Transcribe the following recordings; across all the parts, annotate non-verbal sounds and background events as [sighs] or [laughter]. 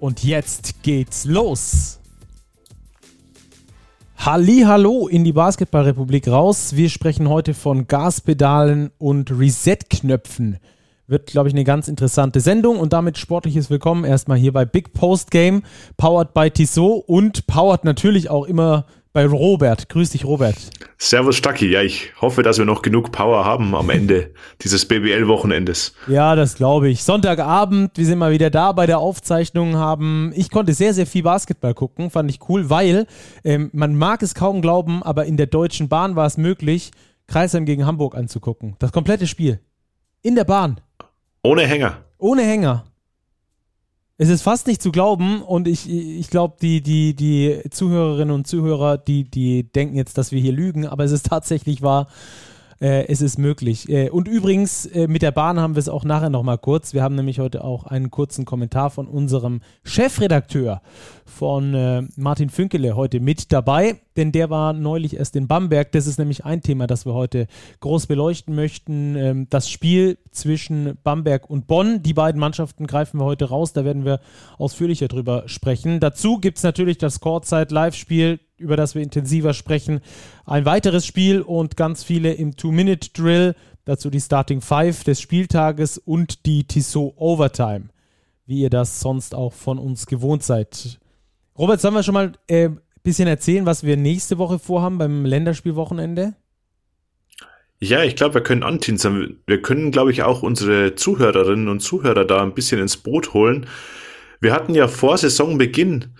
Und jetzt geht's los. Halli, hallo in die Basketballrepublik raus. Wir sprechen heute von Gaspedalen und Reset-Knöpfen. Wird, glaube ich, eine ganz interessante Sendung und damit sportliches Willkommen erstmal hier bei Big Post Game, powered by Tissot und powered natürlich auch immer bei Robert. Grüß dich, Robert. Servus, Stacki. Ja, ich hoffe, dass wir noch genug Power haben am Ende dieses BBL-Wochenendes. Ja, das glaube ich. Sonntagabend, wir sind mal wieder da bei der Aufzeichnung, haben, ich konnte sehr, sehr viel Basketball gucken, fand ich cool, weil ähm, man mag es kaum glauben, aber in der Deutschen Bahn war es möglich, Kreisheim gegen Hamburg anzugucken. Das komplette Spiel. In der Bahn. Ohne Hänger. Ohne Hänger. Es ist fast nicht zu glauben und ich, ich glaube, die, die, die Zuhörerinnen und Zuhörer, die, die denken jetzt, dass wir hier lügen, aber es ist tatsächlich wahr. Äh, es ist möglich. Äh, und übrigens, äh, mit der Bahn haben wir es auch nachher nochmal kurz. Wir haben nämlich heute auch einen kurzen Kommentar von unserem Chefredakteur von äh, Martin Fünkele heute mit dabei, denn der war neulich erst in Bamberg. Das ist nämlich ein Thema, das wir heute groß beleuchten möchten. Ähm, das Spiel zwischen Bamberg und Bonn. Die beiden Mannschaften greifen wir heute raus. Da werden wir ausführlicher drüber sprechen. Dazu gibt es natürlich das Courtside-Live-Spiel über das wir intensiver sprechen. Ein weiteres Spiel und ganz viele im Two-Minute-Drill. Dazu die Starting Five des Spieltages und die Tissot Overtime, wie ihr das sonst auch von uns gewohnt seid. Robert, sollen wir schon mal ein äh, bisschen erzählen, was wir nächste Woche vorhaben beim Länderspielwochenende? Ja, ich glaube, wir können antinseln. Wir können, glaube ich, auch unsere Zuhörerinnen und Zuhörer da ein bisschen ins Boot holen. Wir hatten ja vor Saisonbeginn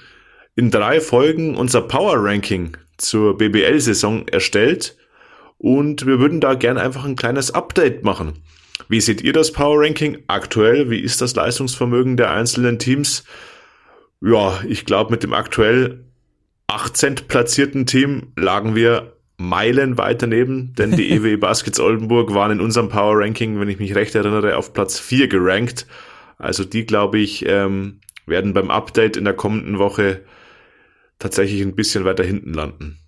in drei Folgen unser Power Ranking zur BBL-Saison erstellt und wir würden da gerne einfach ein kleines Update machen. Wie seht ihr das Power Ranking aktuell? Wie ist das Leistungsvermögen der einzelnen Teams? Ja, ich glaube, mit dem aktuell 18. platzierten Team lagen wir Meilen weiter neben, denn die [laughs] EW Baskets Oldenburg waren in unserem Power Ranking, wenn ich mich recht erinnere, auf Platz 4 gerankt. Also die, glaube ich, ähm, werden beim Update in der kommenden Woche tatsächlich ein bisschen weiter hinten landen.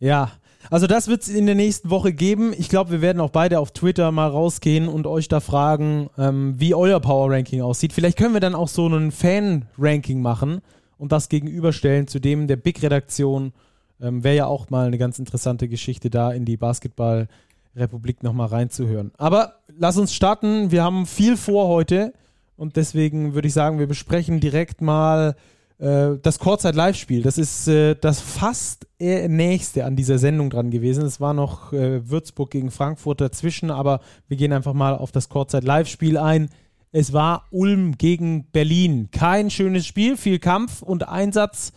Ja, also das wird es in der nächsten Woche geben. Ich glaube, wir werden auch beide auf Twitter mal rausgehen und euch da fragen, ähm, wie euer Power Ranking aussieht. Vielleicht können wir dann auch so einen Fan-Ranking machen und das gegenüberstellen zu dem der Big-Redaktion. Ähm, Wäre ja auch mal eine ganz interessante Geschichte, da in die Basketball-Republik nochmal reinzuhören. Aber lass uns starten. Wir haben viel vor heute und deswegen würde ich sagen, wir besprechen direkt mal äh, das Kurzzeit-Live-Spiel, das ist äh, das fast nächste an dieser Sendung dran gewesen. Es war noch äh, Würzburg gegen Frankfurt dazwischen, aber wir gehen einfach mal auf das Kurzzeit-Live-Spiel ein. Es war Ulm gegen Berlin. Kein schönes Spiel, viel Kampf und Einsatz,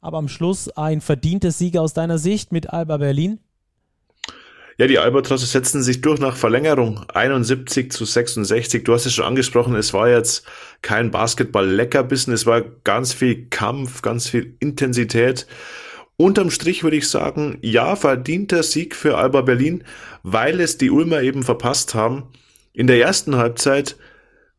aber am Schluss ein verdienter Sieg aus deiner Sicht mit Alba Berlin. Ja, die Albatrosse setzen sich durch nach Verlängerung 71 zu 66. Du hast es schon angesprochen, es war jetzt kein Basketball-Leckerbissen, es war ganz viel Kampf, ganz viel Intensität. Unterm Strich würde ich sagen, ja, verdienter Sieg für Alba Berlin, weil es die Ulmer eben verpasst haben, in der ersten Halbzeit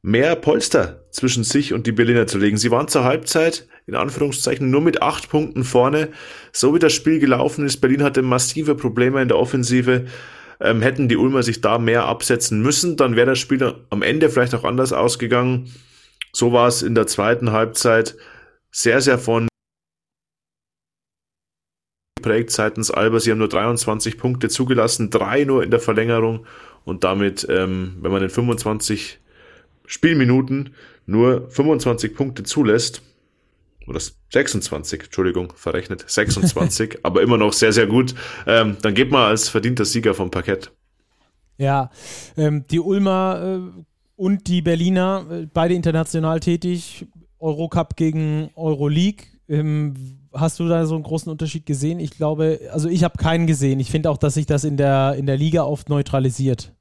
mehr Polster zwischen sich und die Berliner zu legen. Sie waren zur Halbzeit in Anführungszeichen nur mit acht Punkten vorne. So wie das Spiel gelaufen ist, Berlin hatte massive Probleme in der Offensive. Ähm, hätten die Ulmer sich da mehr absetzen müssen, dann wäre das Spiel am Ende vielleicht auch anders ausgegangen. So war es in der zweiten Halbzeit sehr, sehr von geprägt seitens Alba. Sie haben nur 23 Punkte zugelassen, drei nur in der Verlängerung und damit, ähm, wenn man in 25 Spielminuten nur 25 Punkte zulässt, oder 26, Entschuldigung, verrechnet, 26, [laughs] aber immer noch sehr, sehr gut. Ähm, dann geht man als verdienter Sieger vom Parkett. Ja, ähm, die Ulmer äh, und die Berliner, äh, beide international tätig, Eurocup gegen Euroleague. Ähm, hast du da so einen großen Unterschied gesehen? Ich glaube, also ich habe keinen gesehen. Ich finde auch, dass sich das in der, in der Liga oft neutralisiert.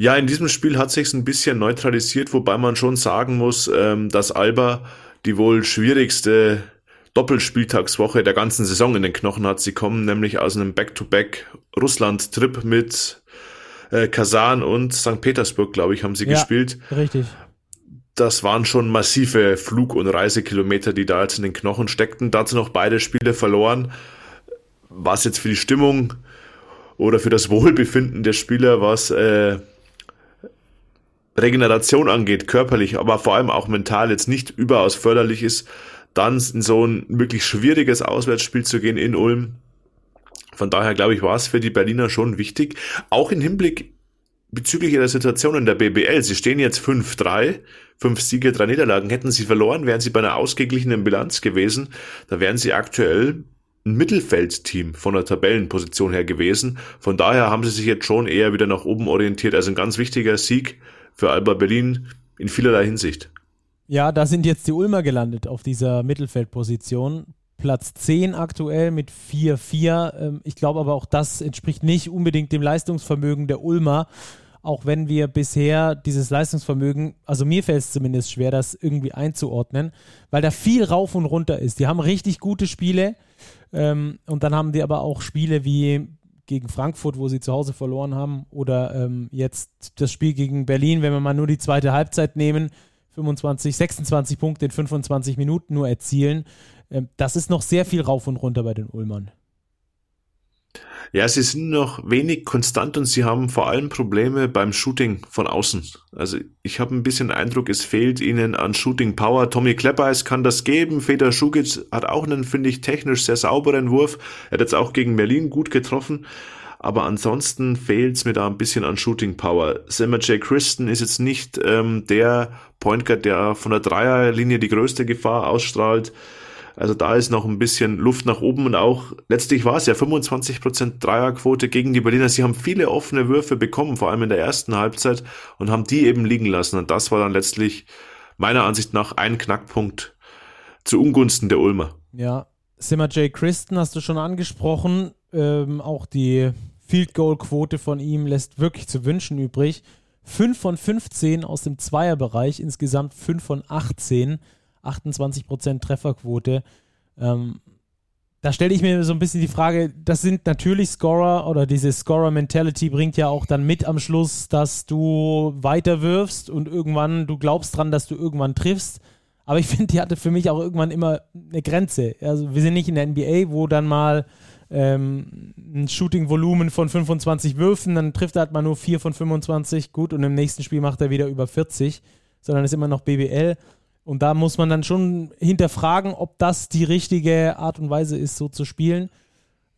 Ja, in diesem Spiel hat sich ein bisschen neutralisiert, wobei man schon sagen muss, ähm, dass Alba die wohl schwierigste Doppelspieltagswoche der ganzen Saison in den Knochen hat. Sie kommen nämlich aus einem Back-to-Back Russland-Trip mit äh, Kasan und St. Petersburg, glaube ich, haben sie ja, gespielt. Richtig. Das waren schon massive Flug- und Reisekilometer, die da jetzt in den Knochen steckten. Dazu noch beide Spiele verloren. Was jetzt für die Stimmung oder für das Wohlbefinden der Spieler, was äh, Regeneration angeht, körperlich, aber vor allem auch mental jetzt nicht überaus förderlich ist, dann in so ein wirklich schwieriges Auswärtsspiel zu gehen in Ulm. Von daher glaube ich, war es für die Berliner schon wichtig, auch im Hinblick bezüglich ihrer Situation in der BBL. Sie stehen jetzt 5-3, fünf Siege, drei Niederlagen. Hätten sie verloren, wären sie bei einer ausgeglichenen Bilanz gewesen. Da wären sie aktuell ein Mittelfeldteam von der Tabellenposition her gewesen. Von daher haben sie sich jetzt schon eher wieder nach oben orientiert. Also ein ganz wichtiger Sieg für Alba Berlin in vielerlei Hinsicht. Ja, da sind jetzt die Ulmer gelandet auf dieser Mittelfeldposition. Platz 10 aktuell mit 4-4. Ähm, ich glaube aber auch das entspricht nicht unbedingt dem Leistungsvermögen der Ulmer. Auch wenn wir bisher dieses Leistungsvermögen, also mir fällt es zumindest schwer, das irgendwie einzuordnen, weil da viel rauf und runter ist. Die haben richtig gute Spiele ähm, und dann haben die aber auch Spiele wie gegen Frankfurt, wo sie zu Hause verloren haben, oder ähm, jetzt das Spiel gegen Berlin, wenn wir mal nur die zweite Halbzeit nehmen 25, 26 Punkte in 25 Minuten nur erzielen. Ähm, das ist noch sehr viel rauf und runter bei den Ulmern. Ja, sie sind noch wenig konstant und sie haben vor allem Probleme beim Shooting von außen. Also ich habe ein bisschen Eindruck, es fehlt ihnen an Shooting Power. Tommy Kleppeis kann das geben. Feder Schugic hat auch einen, finde ich, technisch sehr sauberen Wurf. Er hat jetzt auch gegen Berlin gut getroffen. Aber ansonsten fehlt es mir da ein bisschen an Shooting Power. Simmer J. Christen ist jetzt nicht ähm, der Point Guard, der von der Dreierlinie die größte Gefahr ausstrahlt. Also da ist noch ein bisschen Luft nach oben und auch letztlich war es ja 25% Dreierquote gegen die Berliner. Sie haben viele offene Würfe bekommen, vor allem in der ersten Halbzeit und haben die eben liegen lassen. Und das war dann letztlich meiner Ansicht nach ein Knackpunkt zu Ungunsten der Ulmer. Ja, Simmer J. Christen hast du schon angesprochen. Ähm, auch die Field Goal Quote von ihm lässt wirklich zu wünschen übrig. 5 von 15 aus dem Zweierbereich, insgesamt 5 von 18, 28% Trefferquote. Ähm, da stelle ich mir so ein bisschen die Frage, das sind natürlich Scorer oder diese Scorer-Mentality bringt ja auch dann mit am Schluss, dass du weiter wirfst und irgendwann, du glaubst dran, dass du irgendwann triffst. Aber ich [laughs] finde, die hatte für mich auch irgendwann immer eine Grenze. Also wir sind nicht in der NBA, wo dann mal ähm, ein Shooting-Volumen von 25 Würfen, dann trifft er halt mal nur 4 von 25, gut, und im nächsten Spiel macht er wieder über 40, sondern ist immer noch BBL. Und da muss man dann schon hinterfragen, ob das die richtige Art und Weise ist, so zu spielen.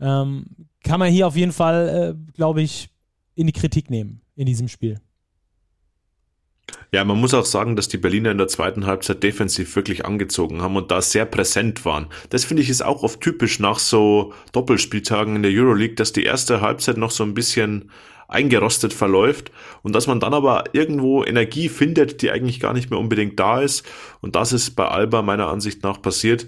Ähm, kann man hier auf jeden Fall, äh, glaube ich, in die Kritik nehmen in diesem Spiel. Ja, man muss auch sagen, dass die Berliner in der zweiten Halbzeit defensiv wirklich angezogen haben und da sehr präsent waren. Das finde ich ist auch oft typisch nach so Doppelspieltagen in der Euroleague, dass die erste Halbzeit noch so ein bisschen eingerostet verläuft und dass man dann aber irgendwo Energie findet, die eigentlich gar nicht mehr unbedingt da ist. Und das ist bei Alba meiner Ansicht nach passiert.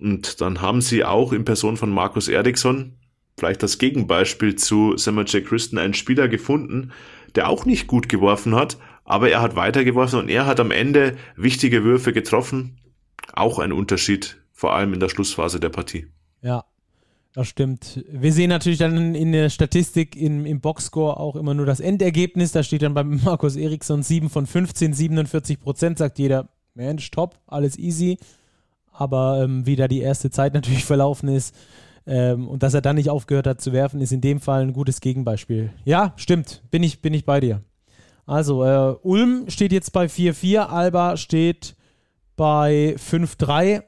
Und dann haben sie auch in Person von Markus Eriksson, vielleicht das Gegenbeispiel zu Samuel J. Christen, einen Spieler gefunden, der auch nicht gut geworfen hat, aber er hat weitergeworfen und er hat am Ende wichtige Würfe getroffen. Auch ein Unterschied, vor allem in der Schlussphase der Partie. Ja, das stimmt. Wir sehen natürlich dann in der Statistik im, im Boxscore auch immer nur das Endergebnis. Da steht dann bei [laughs] Markus Eriksson 7 von 15, 47 Prozent. Sagt jeder, Mensch, top, alles easy. Aber ähm, wie da die erste Zeit [laughs] natürlich verlaufen ist ähm, und dass er dann nicht aufgehört hat zu werfen, ist in dem Fall ein gutes Gegenbeispiel. Ja, stimmt. Bin ich, bin ich bei dir. Also, äh, Ulm steht jetzt bei 4-4, Alba steht bei 5-3.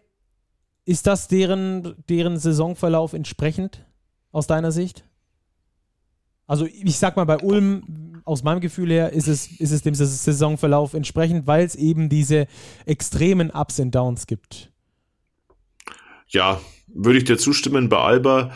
Ist das deren, deren Saisonverlauf entsprechend aus deiner Sicht? Also, ich sag mal, bei Ulm, aus meinem Gefühl her, ist es, ist es dem Saisonverlauf entsprechend, weil es eben diese extremen Ups und Downs gibt. Ja, würde ich dir zustimmen. Bei Alba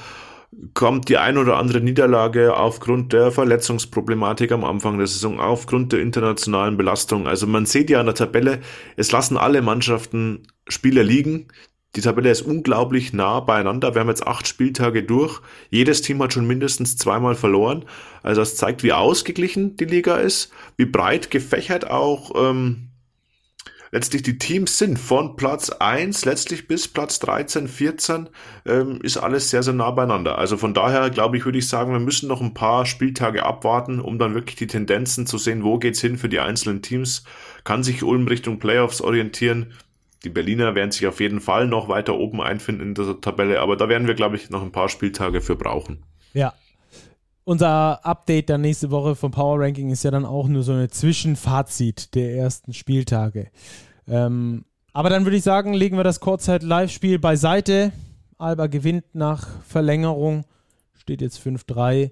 kommt die ein oder andere Niederlage aufgrund der Verletzungsproblematik am Anfang der Saison, aufgrund der internationalen Belastung. Also man sieht ja an der Tabelle, es lassen alle Mannschaften Spiele liegen. Die Tabelle ist unglaublich nah beieinander. Wir haben jetzt acht Spieltage durch. Jedes Team hat schon mindestens zweimal verloren. Also das zeigt, wie ausgeglichen die Liga ist, wie breit gefächert auch ähm, letztlich die Teams sind. Von Platz 1 letztlich bis Platz 13, 14 ähm, ist alles sehr, sehr nah beieinander. Also von daher, glaube ich, würde ich sagen, wir müssen noch ein paar Spieltage abwarten, um dann wirklich die Tendenzen zu sehen, wo geht's hin für die einzelnen Teams. Kann sich Ulm Richtung Playoffs orientieren? Die Berliner werden sich auf jeden Fall noch weiter oben einfinden in der Tabelle, aber da werden wir, glaube ich, noch ein paar Spieltage für brauchen. Ja, unser Update dann nächste Woche vom Power Ranking ist ja dann auch nur so eine Zwischenfazit der ersten Spieltage. Ähm, aber dann würde ich sagen, legen wir das Kurzzeit-Live-Spiel beiseite. Alba gewinnt nach Verlängerung, steht jetzt 5-3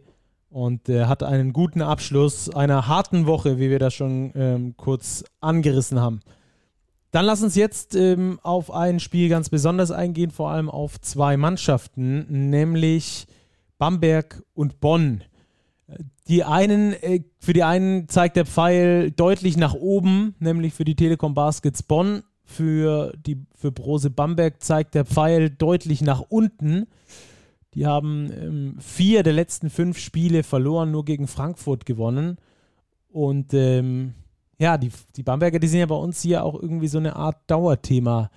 und äh, hat einen guten Abschluss einer harten Woche, wie wir das schon ähm, kurz angerissen haben. Dann lass uns jetzt ähm, auf ein Spiel ganz besonders eingehen, vor allem auf zwei Mannschaften, nämlich Bamberg und Bonn. Die einen, äh, für die einen zeigt der Pfeil deutlich nach oben, nämlich für die Telekom Baskets Bonn. Für, die, für Brose Bamberg zeigt der Pfeil deutlich nach unten. Die haben ähm, vier der letzten fünf Spiele verloren, nur gegen Frankfurt gewonnen. Und ähm, ja, die, die Bamberger, die sind ja bei uns hier auch irgendwie so eine Art Dauerthema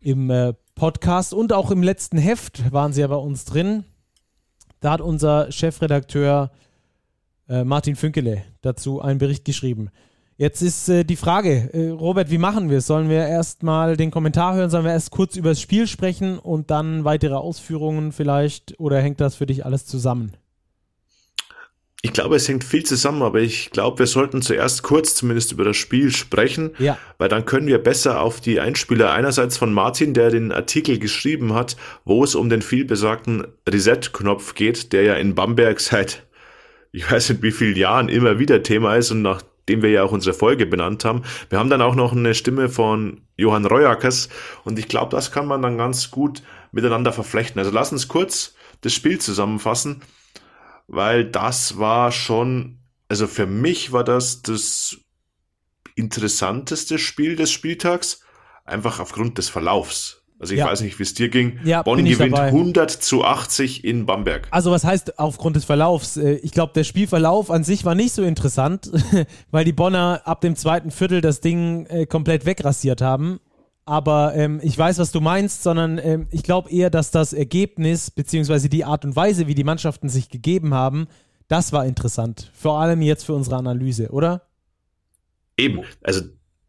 im äh, Podcast und auch im letzten Heft waren sie ja bei uns drin. Da hat unser Chefredakteur äh, Martin Fünkele dazu einen Bericht geschrieben. Jetzt ist äh, die Frage, äh, Robert, wie machen wir es? Sollen wir erst mal den Kommentar hören? Sollen wir erst kurz über das Spiel sprechen und dann weitere Ausführungen vielleicht? Oder hängt das für dich alles zusammen? Ich glaube, es hängt viel zusammen, aber ich glaube, wir sollten zuerst kurz zumindest über das Spiel sprechen, ja. weil dann können wir besser auf die Einspieler einerseits von Martin, der den Artikel geschrieben hat, wo es um den vielbesagten Reset-Knopf geht, der ja in Bamberg seit ich weiß nicht wie vielen Jahren immer wieder Thema ist und nachdem wir ja auch unsere Folge benannt haben. Wir haben dann auch noch eine Stimme von Johann Reuackers und ich glaube, das kann man dann ganz gut miteinander verflechten. Also lass uns kurz das Spiel zusammenfassen weil das war schon, also für mich war das das interessanteste Spiel des Spieltags, einfach aufgrund des Verlaufs. Also ich ja. weiß nicht, wie es dir ging. Ja, Bonn gewinnt dabei. 100 zu 80 in Bamberg. Also was heißt aufgrund des Verlaufs? Äh, ich glaube, der Spielverlauf an sich war nicht so interessant, [laughs] weil die Bonner ab dem zweiten Viertel das Ding äh, komplett wegrasiert haben aber ähm, ich weiß, was du meinst, sondern ähm, ich glaube eher, dass das Ergebnis beziehungsweise die Art und Weise, wie die Mannschaften sich gegeben haben, das war interessant. Vor allem jetzt für unsere Analyse, oder? Eben, also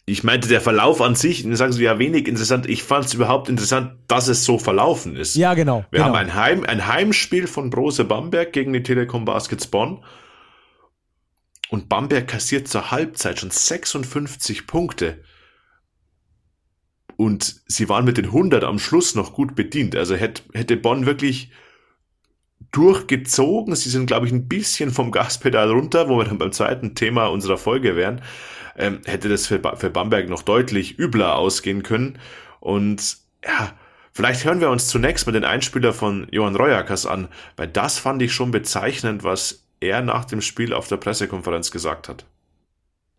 ich meinte, der Verlauf an sich, dann sagen sie ja wenig interessant. Ich fand es überhaupt interessant, dass es so verlaufen ist. Ja, genau. Wir genau. haben ein, Heim, ein Heimspiel von Brose Bamberg gegen die Telekom Baskets Bonn. Und Bamberg kassiert zur Halbzeit schon 56 Punkte. Und sie waren mit den 100 am Schluss noch gut bedient. Also hätte, hätte Bonn wirklich durchgezogen. Sie sind, glaube ich, ein bisschen vom Gaspedal runter, wo wir dann beim zweiten Thema unserer Folge wären. Ähm, hätte das für, für Bamberg noch deutlich übler ausgehen können. Und ja, vielleicht hören wir uns zunächst mal den Einspieler von Johann Reuerkers an, weil das fand ich schon bezeichnend, was er nach dem Spiel auf der Pressekonferenz gesagt hat.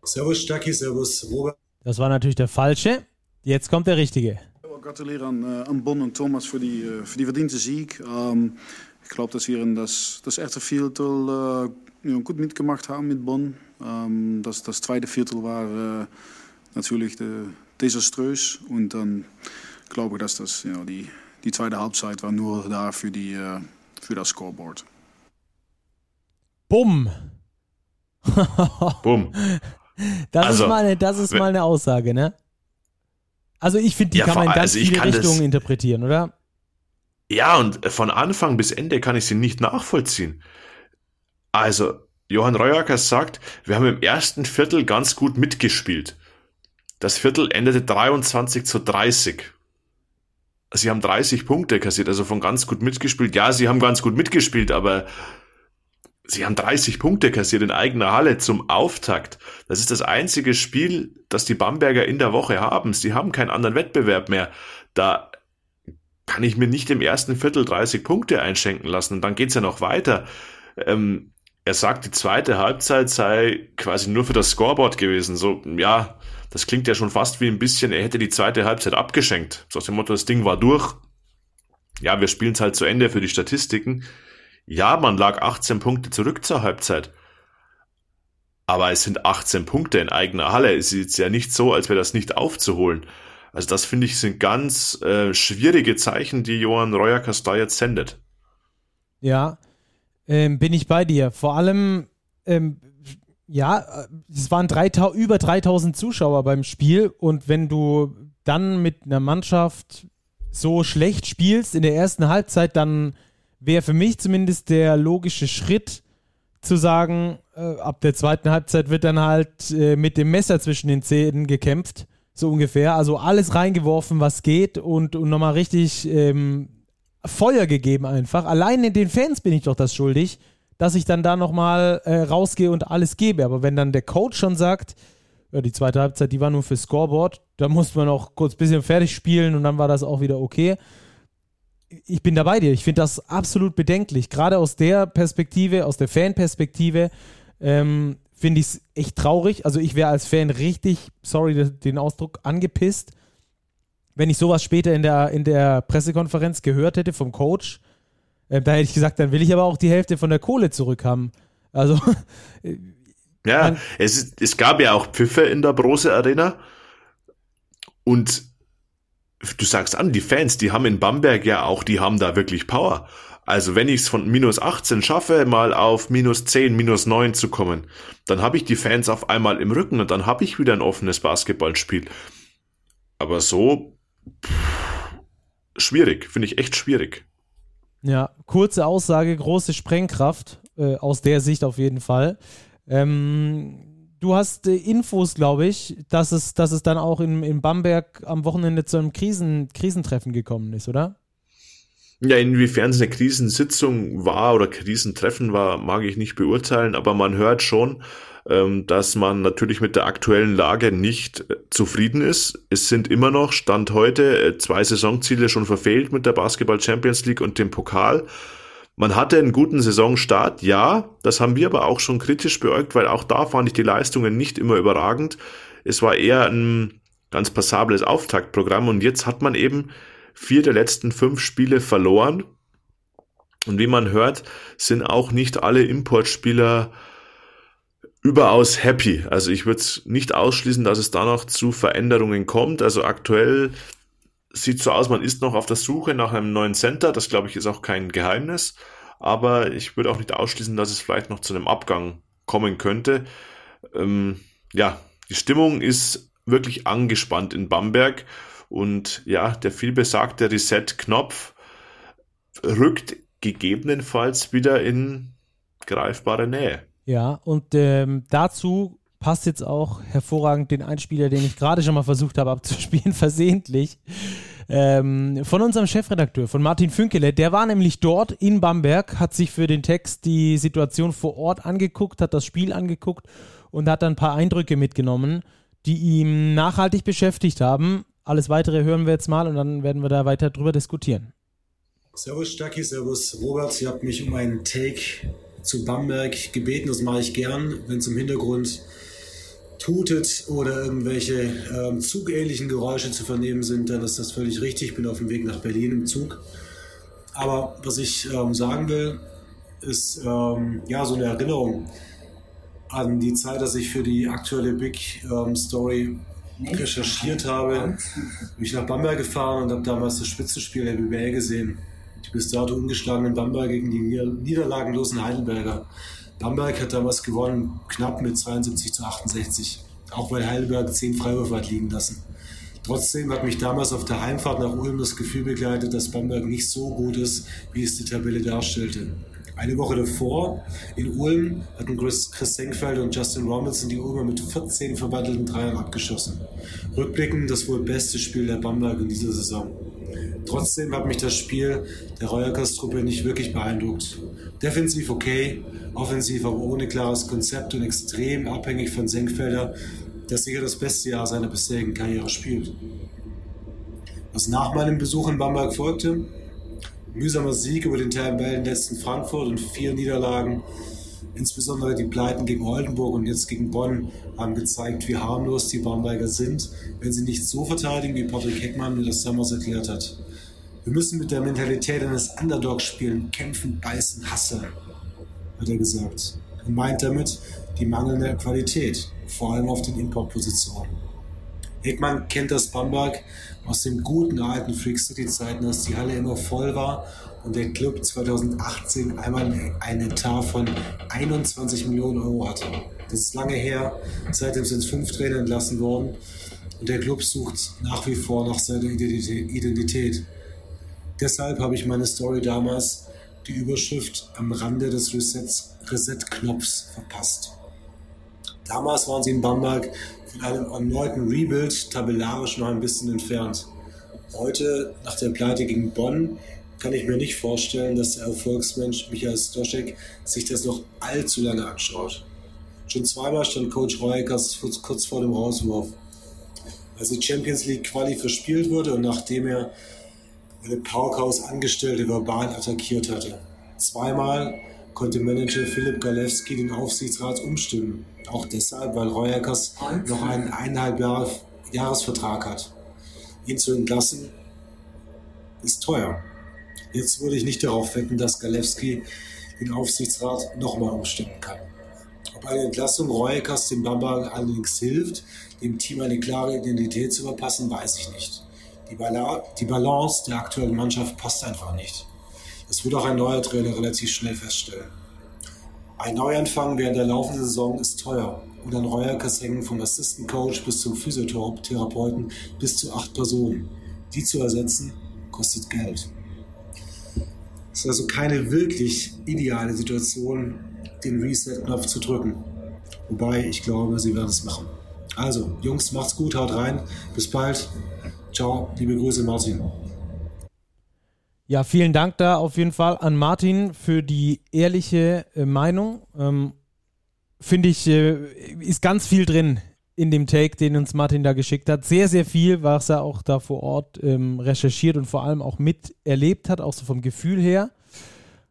Servus Stacki, servus Robert. Das war natürlich der falsche. Jetzt kommt der richtige. Gratuliere an, äh, an Bonn und Thomas für die, für die verdiente Sieg. Ähm, ich glaube, dass wir in das, das erste Viertel äh, ja, gut mitgemacht haben mit Bonn. Ähm, das, das zweite Viertel war äh, natürlich de, desaströs. Und dann glaube ich, dass das, ja, die, die zweite Halbzeit war nur da für, die, äh, für das Scoreboard. Bumm. Bumm. [laughs] Das, also, ist mal eine, das ist mal eine Aussage, ne? Also ich finde, die ja, kann man in ganz also viele Richtungen interpretieren, oder? Ja, und von Anfang bis Ende kann ich sie nicht nachvollziehen. Also, Johann Reuackers sagt, wir haben im ersten Viertel ganz gut mitgespielt. Das Viertel endete 23 zu 30. Sie haben 30 Punkte kassiert, also von ganz gut mitgespielt. Ja, sie haben ganz gut mitgespielt, aber Sie haben 30 Punkte kassiert in eigener Halle zum Auftakt. Das ist das einzige Spiel, das die Bamberger in der Woche haben. Sie haben keinen anderen Wettbewerb mehr. Da kann ich mir nicht im ersten Viertel 30 Punkte einschenken lassen. Und dann geht's ja noch weiter. Ähm, er sagt, die zweite Halbzeit sei quasi nur für das Scoreboard gewesen. So, ja, das klingt ja schon fast wie ein bisschen, er hätte die zweite Halbzeit abgeschenkt. So aus dem Motto, das Ding war durch. Ja, wir spielen es halt zu Ende für die Statistiken. Ja, man lag 18 Punkte zurück zur Halbzeit. Aber es sind 18 Punkte in eigener Halle. Es ist ja nicht so, als wäre das nicht aufzuholen. Also das finde ich sind ganz äh, schwierige Zeichen, die Johann Reuerkas da jetzt sendet. Ja, ähm, bin ich bei dir. Vor allem, ähm, ja, es waren 3000, über 3000 Zuschauer beim Spiel und wenn du dann mit einer Mannschaft so schlecht spielst in der ersten Halbzeit, dann wäre für mich zumindest der logische Schritt zu sagen, äh, ab der zweiten Halbzeit wird dann halt äh, mit dem Messer zwischen den Zähnen gekämpft, so ungefähr. Also alles reingeworfen, was geht und, und nochmal richtig ähm, Feuer gegeben einfach. Allein in den Fans bin ich doch das schuldig, dass ich dann da nochmal äh, rausgehe und alles gebe. Aber wenn dann der Coach schon sagt, ja, die zweite Halbzeit, die war nur für Scoreboard, da musste man auch kurz ein bisschen fertig spielen und dann war das auch wieder okay. Ich bin dabei dir. Ich finde das absolut bedenklich. Gerade aus der Perspektive, aus der Fanperspektive, ähm, finde ich es echt traurig. Also ich wäre als Fan richtig, sorry den Ausdruck, angepisst, wenn ich sowas später in der, in der Pressekonferenz gehört hätte vom Coach. Äh, da hätte ich gesagt, dann will ich aber auch die Hälfte von der Kohle zurückhaben. Also [laughs] Ja, es, es gab ja auch Pfiffe in der Brose Arena. Und du sagst an, die Fans, die haben in Bamberg ja auch, die haben da wirklich Power. Also wenn ich es von minus 18 schaffe, mal auf minus 10, minus 9 zu kommen, dann habe ich die Fans auf einmal im Rücken und dann habe ich wieder ein offenes Basketballspiel. Aber so pff, schwierig, finde ich echt schwierig. Ja, kurze Aussage, große Sprengkraft, äh, aus der Sicht auf jeden Fall. Ähm, du hast äh, Infos, glaube ich, dass es, dass es dann auch in, in Bamberg am Wochenende zu einem Krisen, Krisentreffen gekommen ist, oder? Ja, inwiefern es eine Krisensitzung war oder Krisentreffen war, mag ich nicht beurteilen, aber man hört schon, ähm, dass man natürlich mit der aktuellen Lage nicht äh, zufrieden ist. Es sind immer noch, Stand heute, äh, zwei Saisonziele schon verfehlt mit der Basketball Champions League und dem Pokal. Man hatte einen guten Saisonstart, ja, das haben wir aber auch schon kritisch beäugt, weil auch da fand ich die Leistungen nicht immer überragend. Es war eher ein ganz passables Auftaktprogramm und jetzt hat man eben vier der letzten fünf Spiele verloren. Und wie man hört, sind auch nicht alle Importspieler überaus happy. Also ich würde nicht ausschließen, dass es da noch zu Veränderungen kommt. Also aktuell sieht so aus, man ist noch auf der Suche nach einem neuen Center. Das glaube ich ist auch kein Geheimnis. Aber ich würde auch nicht ausschließen, dass es vielleicht noch zu einem Abgang kommen könnte. Ähm, ja, die Stimmung ist wirklich angespannt in Bamberg. Und ja, der vielbesagte Reset-Knopf rückt gegebenenfalls wieder in greifbare Nähe. Ja, und ähm, dazu passt jetzt auch hervorragend den Einspieler, den ich gerade schon mal versucht habe abzuspielen, [laughs] versehentlich. Ähm, von unserem Chefredakteur, von Martin Fünkele. Der war nämlich dort in Bamberg, hat sich für den Text die Situation vor Ort angeguckt, hat das Spiel angeguckt und hat ein paar Eindrücke mitgenommen, die ihm nachhaltig beschäftigt haben. Alles weitere hören wir jetzt mal und dann werden wir da weiter drüber diskutieren. Servus Stacki, Servus Robert. Ihr habt mich um einen Take zu Bamberg gebeten. Das mache ich gern, wenn es im Hintergrund tutet oder irgendwelche ähm, zugähnlichen Geräusche zu vernehmen sind, dann ist das völlig richtig. Ich bin auf dem Weg nach Berlin im Zug. Aber was ich ähm, sagen will, ist ähm, ja so eine Erinnerung an die Zeit, dass ich für die aktuelle Big ähm, Story recherchiert habe. Bin ich nach Bamberg gefahren und habe damals das Spitzenspiel der BBL gesehen. Die bis dato ungeschlagenen Bamberg gegen die niederlagenlosen Heidelberger. Bamberg hat damals gewonnen, knapp mit 72 zu 68. Auch weil Heidelberg zehn Freiwürfe hat liegen lassen. Trotzdem hat mich damals auf der Heimfahrt nach Ulm das Gefühl begleitet, dass Bamberg nicht so gut ist, wie es die Tabelle darstellte. Eine Woche davor in Ulm hatten Chris, Chris Senkfeld und Justin Robinson die Ulmer mit 14 verwandelten Dreiern abgeschossen. Rückblickend das wohl beste Spiel der Bamberg in dieser Saison. Trotzdem hat mich das Spiel der Reuerkers-Truppe nicht wirklich beeindruckt. Defensiv okay, offensiv aber ohne klares Konzept und extrem abhängig von Senkfelder, der sicher das beste Jahr seiner bisherigen Karriere spielt. Was nach meinem Besuch in Bamberg folgte, mühsamer Sieg über den Tabellenletzten Frankfurt und vier Niederlagen, insbesondere die Pleiten gegen Oldenburg und jetzt gegen Bonn, haben gezeigt, wie harmlos die Bamberger sind, wenn sie nicht so verteidigen, wie Patrick Heckmann mir das damals erklärt hat. Wir müssen mit der Mentalität eines Underdogs spielen, kämpfen, beißen, hassen, hat er gesagt. Und meint damit, die mangelnde Qualität, vor allem auf den Importpositionen. Heckmann kennt das Bamberg aus den guten alten Freak City Zeiten, als die Halle immer voll war und der Club 2018 einmal einen Etat von 21 Millionen Euro hatte. Das ist lange her, seitdem sind fünf Trainer entlassen worden und der Club sucht nach wie vor nach seiner Identität. Deshalb habe ich meine Story damals die Überschrift am Rande des Reset-Knopfs verpasst. Damals waren sie in Bamberg von einem erneuten Rebuild tabellarisch noch ein bisschen entfernt. Heute, nach der Pleite gegen Bonn, kann ich mir nicht vorstellen, dass der Erfolgsmensch Michael Stoschek sich das noch allzu lange anschaut. Schon zweimal stand Coach Royekers kurz vor dem Rauswurf. Als die Champions League Quali verspielt wurde und nachdem er eine Parkhaus Angestellte verbal attackiert hatte. Zweimal konnte Manager Philipp Galewski den Aufsichtsrat umstimmen. Auch deshalb, weil Royekers noch einen eineinhalb Jahre Jahresvertrag hat. Ihn zu entlassen ist teuer. Jetzt würde ich nicht darauf wetten, dass Galewski den Aufsichtsrat nochmal umstimmen kann. Ob eine Entlassung Royekers dem Bamba allerdings hilft, dem Team eine klare Identität zu verpassen, weiß ich nicht. Die, Bala die Balance der aktuellen Mannschaft passt einfach nicht. Das wird auch ein neuer Trainer relativ schnell feststellen. Ein Neuanfang während der laufenden Saison ist teuer und an Royakers hängen vom Assistant Coach bis zum Physiotherapeuten bis zu acht Personen. Die zu ersetzen, kostet Geld. Es ist also keine wirklich ideale Situation, den Reset-Knopf zu drücken. Wobei ich glaube, sie werden es machen. Also, Jungs, macht's gut, haut rein. Bis bald. Ciao, liebe Grüße, Martin. Ja, vielen Dank da auf jeden Fall an Martin für die ehrliche äh, Meinung. Ähm, Finde ich, äh, ist ganz viel drin in dem Take, den uns Martin da geschickt hat. Sehr, sehr viel, was er auch da vor Ort ähm, recherchiert und vor allem auch miterlebt hat, auch so vom Gefühl her.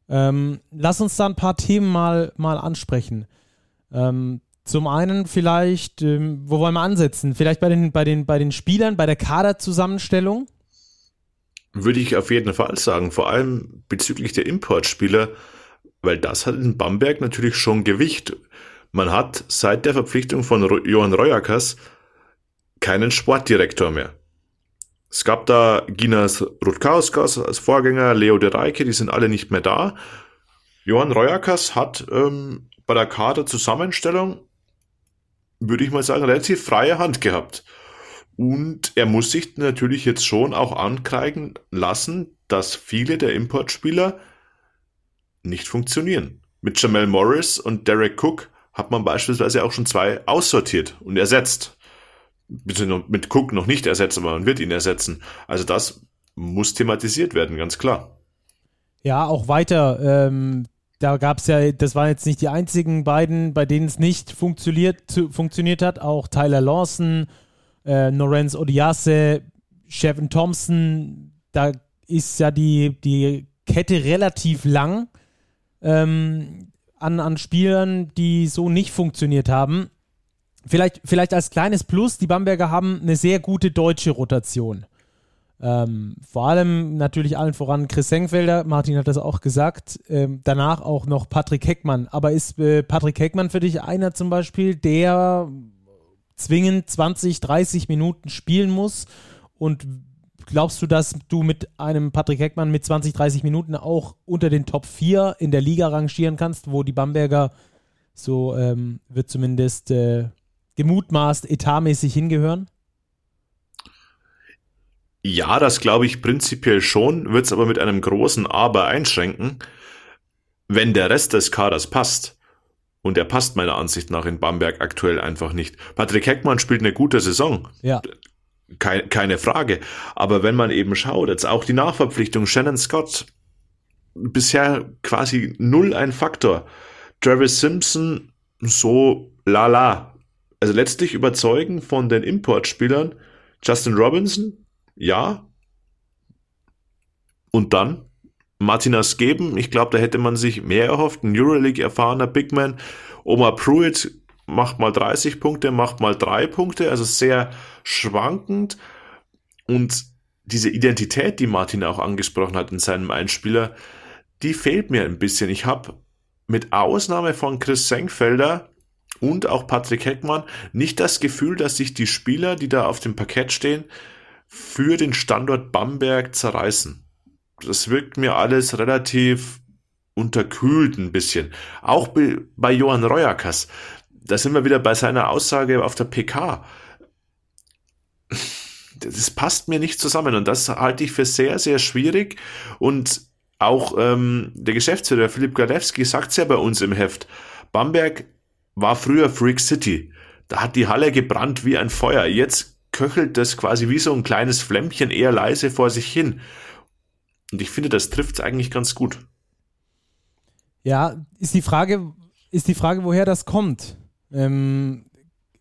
Ähm, lass uns da ein paar Themen mal, mal ansprechen. Ähm, zum einen vielleicht, ähm, wo wollen wir ansetzen? Vielleicht bei den, bei, den, bei den Spielern, bei der Kaderzusammenstellung? Würde ich auf jeden Fall sagen, vor allem bezüglich der Importspieler, weil das hat in Bamberg natürlich schon Gewicht. Man hat seit der Verpflichtung von Johann Reuerkers keinen Sportdirektor mehr. Es gab da Ginas Rutkauskas als Vorgänger, Leo de Reike, die sind alle nicht mehr da. Johann Reuerkers hat ähm, bei der Kaderzusammenstellung würde ich mal sagen, relativ freie Hand gehabt. Und er muss sich natürlich jetzt schon auch ankreiden lassen, dass viele der Importspieler nicht funktionieren. Mit Jamel Morris und Derek Cook hat man beispielsweise auch schon zwei aussortiert und ersetzt. Mit Cook noch nicht ersetzt, aber man wird ihn ersetzen. Also das muss thematisiert werden, ganz klar. Ja, auch weiter ähm, da gab es ja, das waren jetzt nicht die einzigen beiden, bei denen es nicht funktioniert, zu, funktioniert hat. Auch Tyler Lawson, äh, Lorenz Odiase, Chevin Thompson. Da ist ja die, die Kette relativ lang ähm, an, an Spielern, die so nicht funktioniert haben. Vielleicht, vielleicht als kleines Plus, die Bamberger haben eine sehr gute deutsche Rotation. Ähm, vor allem natürlich allen voran Chris Senkfelder, Martin hat das auch gesagt, ähm, danach auch noch Patrick Heckmann. Aber ist äh, Patrick Heckmann für dich einer zum Beispiel, der zwingend 20, 30 Minuten spielen muss? Und glaubst du, dass du mit einem Patrick Heckmann mit 20, 30 Minuten auch unter den Top 4 in der Liga rangieren kannst, wo die Bamberger, so ähm, wird zumindest äh, gemutmaßt, etatmäßig hingehören? Ja, das glaube ich prinzipiell schon, wird es aber mit einem großen Aber einschränken, wenn der Rest des Kaders passt. Und er passt meiner Ansicht nach in Bamberg aktuell einfach nicht. Patrick Heckmann spielt eine gute Saison. Ja. Keine, keine Frage. Aber wenn man eben schaut, jetzt auch die Nachverpflichtung Shannon Scott, bisher quasi null ein Faktor. Travis Simpson, so lala. Also letztlich überzeugen von den Importspielern Justin Robinson, ja. Und dann Martinas geben. Ich glaube, da hätte man sich mehr erhofft. Ein Euroleague erfahrener Bigman. Omar Pruitt macht mal 30 Punkte, macht mal drei Punkte. Also sehr schwankend. Und diese Identität, die Martin auch angesprochen hat in seinem Einspieler, die fehlt mir ein bisschen. Ich habe mit Ausnahme von Chris Senkfelder und auch Patrick Heckmann nicht das Gefühl, dass sich die Spieler, die da auf dem Parkett stehen, für den Standort Bamberg zerreißen. Das wirkt mir alles relativ unterkühlt ein bisschen. Auch bei Johann Reuerkers. Da sind wir wieder bei seiner Aussage auf der PK. Das passt mir nicht zusammen und das halte ich für sehr, sehr schwierig. Und auch ähm, der Geschäftsführer Philipp Galewski sagt es ja bei uns im Heft. Bamberg war früher Freak City. Da hat die Halle gebrannt wie ein Feuer. Jetzt köchelt das quasi wie so ein kleines Flämmchen eher leise vor sich hin. Und ich finde, das trifft es eigentlich ganz gut. Ja, ist die Frage, ist die Frage, woher das kommt. Ähm,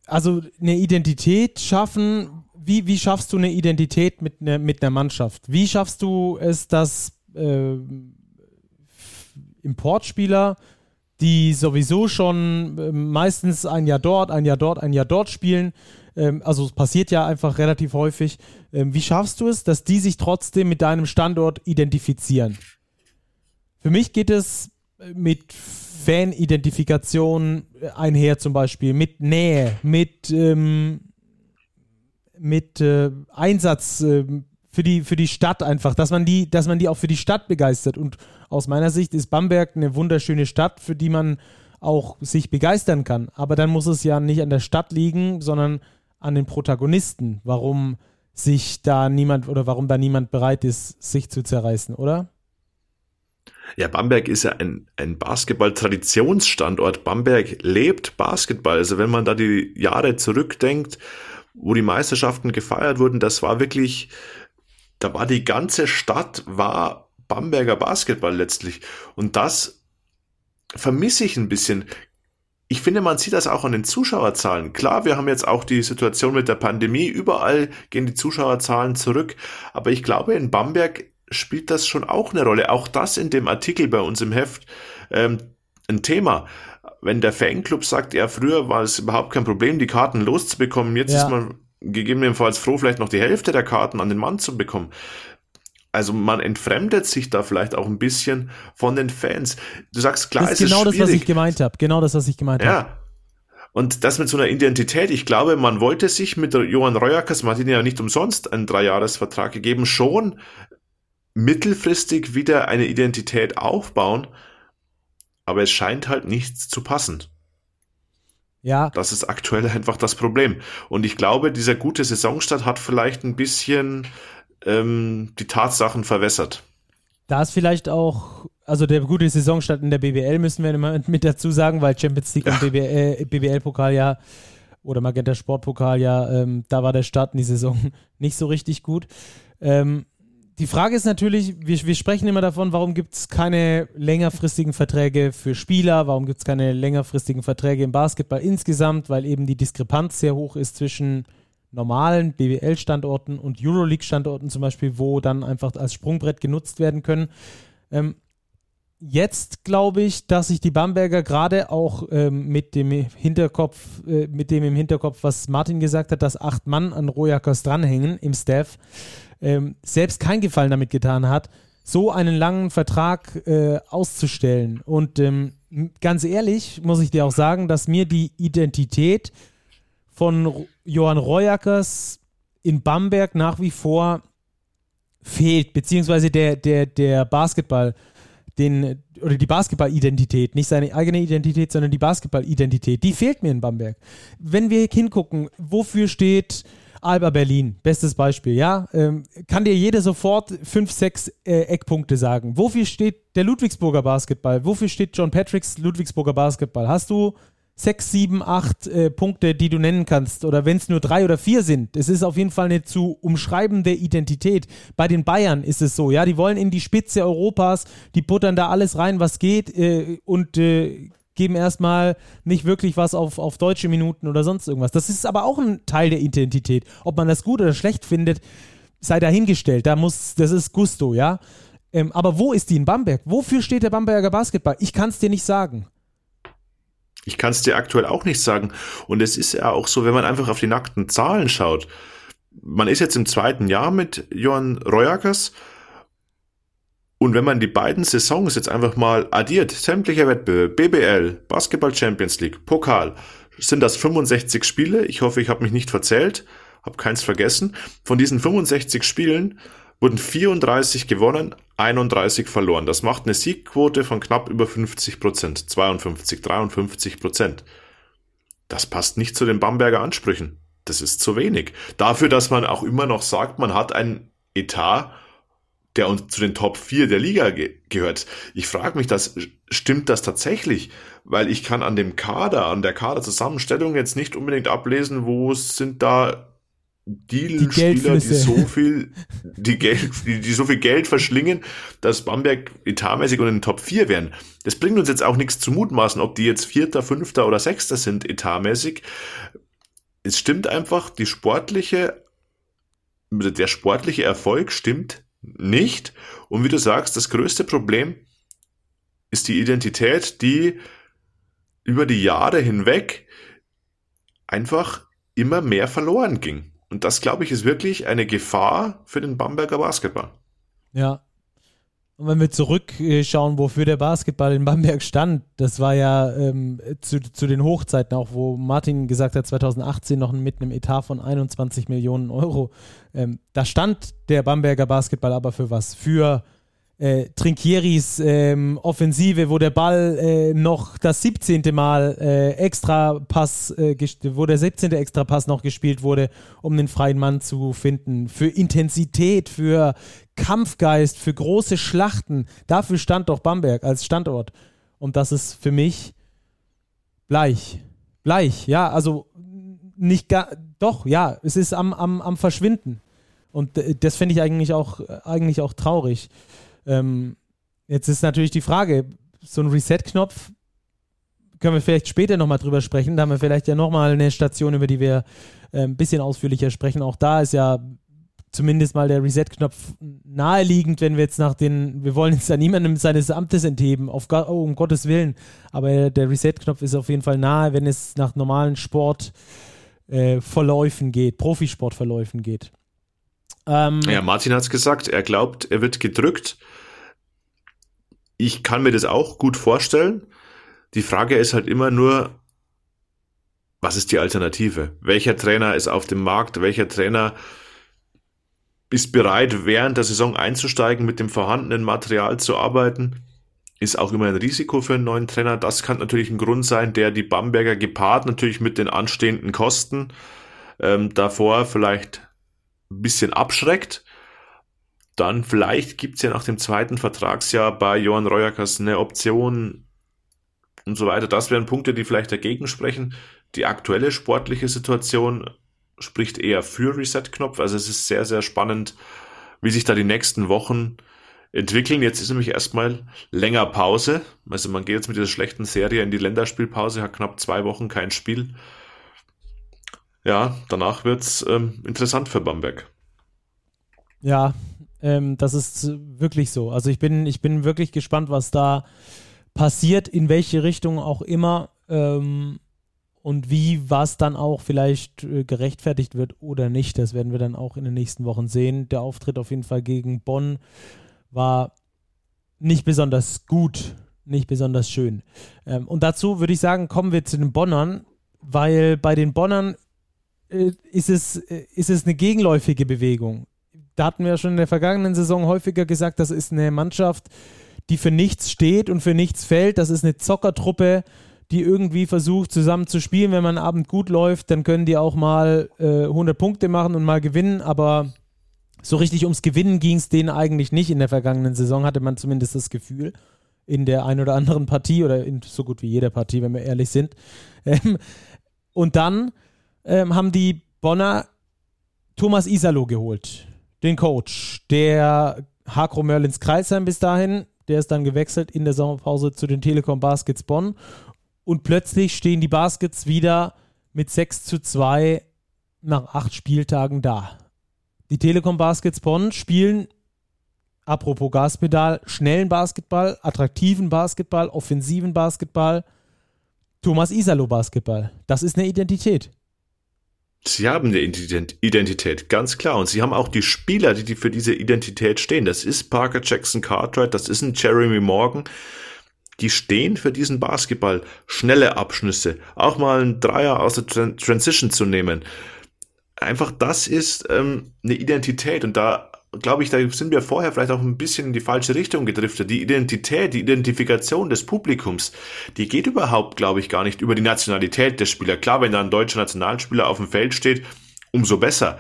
also eine Identität schaffen, wie, wie schaffst du eine Identität mit, ne, mit einer Mannschaft? Wie schaffst du es, dass äh, Importspieler, die sowieso schon äh, meistens ein Jahr dort, ein Jahr dort, ein Jahr dort spielen, ähm, also es passiert ja einfach relativ häufig, ähm, wie schaffst du es, dass die sich trotzdem mit deinem Standort identifizieren? Für mich geht es mit Fan-Identifikation einher zum Beispiel, mit Nähe, mit, ähm, mit äh, Einsatz äh, für, die, für die Stadt einfach, dass man, die, dass man die auch für die Stadt begeistert. Und aus meiner Sicht ist Bamberg eine wunderschöne Stadt, für die man auch sich begeistern kann. Aber dann muss es ja nicht an der Stadt liegen, sondern an den Protagonisten, warum sich da niemand oder warum da niemand bereit ist, sich zu zerreißen, oder? Ja, Bamberg ist ja ein, ein Basketball-Traditionsstandort. Bamberg lebt Basketball. Also wenn man da die Jahre zurückdenkt, wo die Meisterschaften gefeiert wurden, das war wirklich, da war die ganze Stadt, war Bamberger Basketball letztlich. Und das vermisse ich ein bisschen. Ich finde, man sieht das auch an den Zuschauerzahlen. Klar, wir haben jetzt auch die Situation mit der Pandemie. Überall gehen die Zuschauerzahlen zurück. Aber ich glaube, in Bamberg spielt das schon auch eine Rolle. Auch das in dem Artikel bei uns im Heft ähm, ein Thema. Wenn der Fanclub sagt, ja, früher war es überhaupt kein Problem, die Karten loszubekommen, jetzt ja. ist man gegebenenfalls froh, vielleicht noch die Hälfte der Karten an den Mann zu bekommen. Also man entfremdet sich da vielleicht auch ein bisschen von den Fans. Du sagst klar, das ist es genau ist das, was ich gemeint habe. Genau das, was ich gemeint habe. Ja. Und das mit so einer Identität, ich glaube, man wollte sich mit Johann Reuerkers, man hat ihnen ja nicht umsonst einen Dreijahresvertrag gegeben, schon mittelfristig wieder eine Identität aufbauen, aber es scheint halt nichts zu passen. Ja. Das ist aktuell einfach das Problem. Und ich glaube, dieser gute Saisonstart hat vielleicht ein bisschen ähm, die Tatsachen verwässert. Da ist vielleicht auch, also der gute Saisonstart in der BBL müssen wir immer mit dazu sagen, weil Champions League ja. und BBL, BBL-Pokal ja oder Magenta Sportpokal ja, ähm, da war der Start in die Saison [laughs] nicht so richtig gut. Ähm, die Frage ist natürlich, wir, wir sprechen immer davon, warum gibt es keine längerfristigen Verträge für Spieler, warum gibt es keine längerfristigen Verträge im Basketball insgesamt, weil eben die Diskrepanz sehr hoch ist zwischen normalen BWL-Standorten und Euroleague-Standorten zum Beispiel, wo dann einfach als Sprungbrett genutzt werden können. Ähm, jetzt glaube ich, dass sich die Bamberger gerade auch ähm, mit dem Hinterkopf, äh, mit dem im Hinterkopf, was Martin gesagt hat, dass acht Mann an Rojakos dranhängen im Staff, ähm, selbst kein Gefallen damit getan hat, so einen langen Vertrag äh, auszustellen. Und ähm, ganz ehrlich muss ich dir auch sagen, dass mir die Identität von Johann Royackers in Bamberg nach wie vor fehlt, beziehungsweise der, der, der Basketball, den, oder die Basketball-Identität, nicht seine eigene Identität, sondern die Basketball-Identität, die fehlt mir in Bamberg. Wenn wir hingucken, wofür steht Alba Berlin, bestes Beispiel, ja. Ähm, kann dir jeder sofort fünf, sechs äh, Eckpunkte sagen. Wofür steht der Ludwigsburger Basketball? Wofür steht John Patricks Ludwigsburger Basketball? Hast du sechs, sieben, acht äh, Punkte, die du nennen kannst, oder wenn es nur drei oder vier sind, es ist auf jeden Fall eine zu umschreibende Identität. Bei den Bayern ist es so, ja, die wollen in die Spitze Europas, die buttern da alles rein, was geht, äh, und äh, geben erstmal nicht wirklich was auf, auf deutsche Minuten oder sonst irgendwas. Das ist aber auch ein Teil der Identität. Ob man das gut oder schlecht findet, sei dahingestellt. Da muss, das ist Gusto, ja. Ähm, aber wo ist die in Bamberg? Wofür steht der Bamberger Basketball? Ich kann es dir nicht sagen. Ich kann es dir aktuell auch nicht sagen. Und es ist ja auch so, wenn man einfach auf die nackten Zahlen schaut. Man ist jetzt im zweiten Jahr mit Johann Royakas und wenn man die beiden Saisons jetzt einfach mal addiert, sämtliche Wettbewerbe, BBL, Basketball Champions League, Pokal, sind das 65 Spiele. Ich hoffe, ich habe mich nicht verzählt, habe keins vergessen. Von diesen 65 Spielen wurden 34 gewonnen, 31 verloren. Das macht eine Siegquote von knapp über 50 Prozent, 52, 53 Prozent. Das passt nicht zu den Bamberger Ansprüchen. Das ist zu wenig. Dafür, dass man auch immer noch sagt, man hat einen Etat, der uns zu den Top 4 der Liga ge gehört. Ich frage mich, das, stimmt das tatsächlich? Weil ich kann an dem Kader, an der Kaderzusammenstellung jetzt nicht unbedingt ablesen, wo sind da die Spieler, die so viel, die Geld, die, die so viel Geld verschlingen, dass Bamberg etatmäßig unter den Top 4 wären. Das bringt uns jetzt auch nichts zu mutmaßen, ob die jetzt Vierter, Fünfter oder Sechster sind etatmäßig. Es stimmt einfach, die sportliche, der sportliche Erfolg stimmt nicht. Und wie du sagst, das größte Problem ist die Identität, die über die Jahre hinweg einfach immer mehr verloren ging. Und das, glaube ich, ist wirklich eine Gefahr für den Bamberger Basketball. Ja. Und wenn wir zurückschauen, wofür der Basketball in Bamberg stand, das war ja ähm, zu, zu den Hochzeiten auch, wo Martin gesagt hat, 2018 noch mit einem Etat von 21 Millionen Euro. Ähm, da stand der Bamberger Basketball aber für was? Für äh, Trinkieris ähm, Offensive, wo der Ball äh, noch das 17. Mal äh, extra Pass, äh, wo der 17. extra Pass noch gespielt wurde, um den freien Mann zu finden. Für Intensität, für Kampfgeist, für große Schlachten. Dafür stand doch Bamberg als Standort. Und das ist für mich Bleich. Bleich, ja, also nicht gar, doch, ja, es ist am, am, am Verschwinden. Und äh, das finde ich eigentlich auch, eigentlich auch traurig. Ähm, jetzt ist natürlich die Frage, so ein Reset-Knopf, können wir vielleicht später nochmal drüber sprechen. Da haben wir vielleicht ja nochmal eine Station, über die wir äh, ein bisschen ausführlicher sprechen. Auch da ist ja zumindest mal der Reset-Knopf naheliegend, wenn wir jetzt nach den, wir wollen jetzt da niemandem seines Amtes entheben, auf, oh, um Gottes Willen, aber der Reset-Knopf ist auf jeden Fall nahe, wenn es nach normalen Sportverläufen äh, geht, Profisportverläufen geht. Ähm, ja, Martin hat es gesagt, er glaubt, er wird gedrückt. Ich kann mir das auch gut vorstellen. Die Frage ist halt immer nur, was ist die Alternative? Welcher Trainer ist auf dem Markt? Welcher Trainer ist bereit, während der Saison einzusteigen, mit dem vorhandenen Material zu arbeiten? Ist auch immer ein Risiko für einen neuen Trainer. Das kann natürlich ein Grund sein, der die Bamberger gepaart natürlich mit den anstehenden Kosten ähm, davor vielleicht ein bisschen abschreckt. Dann vielleicht gibt es ja nach dem zweiten Vertragsjahr bei Johann Reuerkers eine Option und so weiter. Das wären Punkte, die vielleicht dagegen sprechen. Die aktuelle sportliche Situation spricht eher für Reset-Knopf. Also es ist sehr, sehr spannend, wie sich da die nächsten Wochen entwickeln. Jetzt ist nämlich erstmal länger Pause. Also man geht jetzt mit dieser schlechten Serie in die Länderspielpause, hat knapp zwei Wochen kein Spiel ja, danach wird's ähm, interessant für Bamberg. Ja, ähm, das ist wirklich so. Also ich bin, ich bin wirklich gespannt, was da passiert, in welche Richtung auch immer ähm, und wie was dann auch vielleicht äh, gerechtfertigt wird oder nicht. Das werden wir dann auch in den nächsten Wochen sehen. Der Auftritt auf jeden Fall gegen Bonn war nicht besonders gut, nicht besonders schön. Ähm, und dazu würde ich sagen, kommen wir zu den Bonnern, weil bei den Bonnern ist, es, äh, ist es eine gegenläufige Bewegung. Da hatten wir schon in der vergangenen Saison häufiger gesagt, das ist eine Mannschaft, die für nichts steht und für nichts fällt. Das ist eine Zockertruppe, die irgendwie versucht zusammen zu spielen. Wenn man Abend gut läuft, dann können die auch mal äh, 100 Punkte machen und mal gewinnen, aber so richtig ums Gewinnen ging es denen eigentlich nicht in der vergangenen Saison, hatte man zumindest das Gefühl. In der ein oder anderen Partie oder in so gut wie jeder Partie, wenn wir ehrlich sind. Ähm, und dann ähm, haben die Bonner Thomas Isalo geholt, den Coach, der Hakro Merlins Kreisheim bis dahin, der ist dann gewechselt in der Sommerpause zu den Telekom Baskets Bonn und plötzlich stehen die Baskets wieder mit 6 zu 2 nach acht Spieltagen da. Die Telekom Baskets Bonn spielen, apropos Gaspedal, schnellen Basketball, attraktiven Basketball, offensiven Basketball, Thomas Isalo Basketball. Das ist eine Identität. Sie haben eine Identität, ganz klar. Und sie haben auch die Spieler, die, für diese Identität stehen. Das ist Parker Jackson Cartwright, das ist ein Jeremy Morgan. die stehen für diesen Basketball. Schnelle Abschlüsse, auch mal einen Dreier aus der Transition zu nehmen. Einfach das ist ähm, eine Identität und da glaube ich, da sind wir vorher vielleicht auch ein bisschen in die falsche Richtung gedriftet. Die Identität, die Identifikation des Publikums, die geht überhaupt, glaube ich, gar nicht über die Nationalität der Spieler. Klar, wenn da ein deutscher Nationalspieler auf dem Feld steht, umso besser.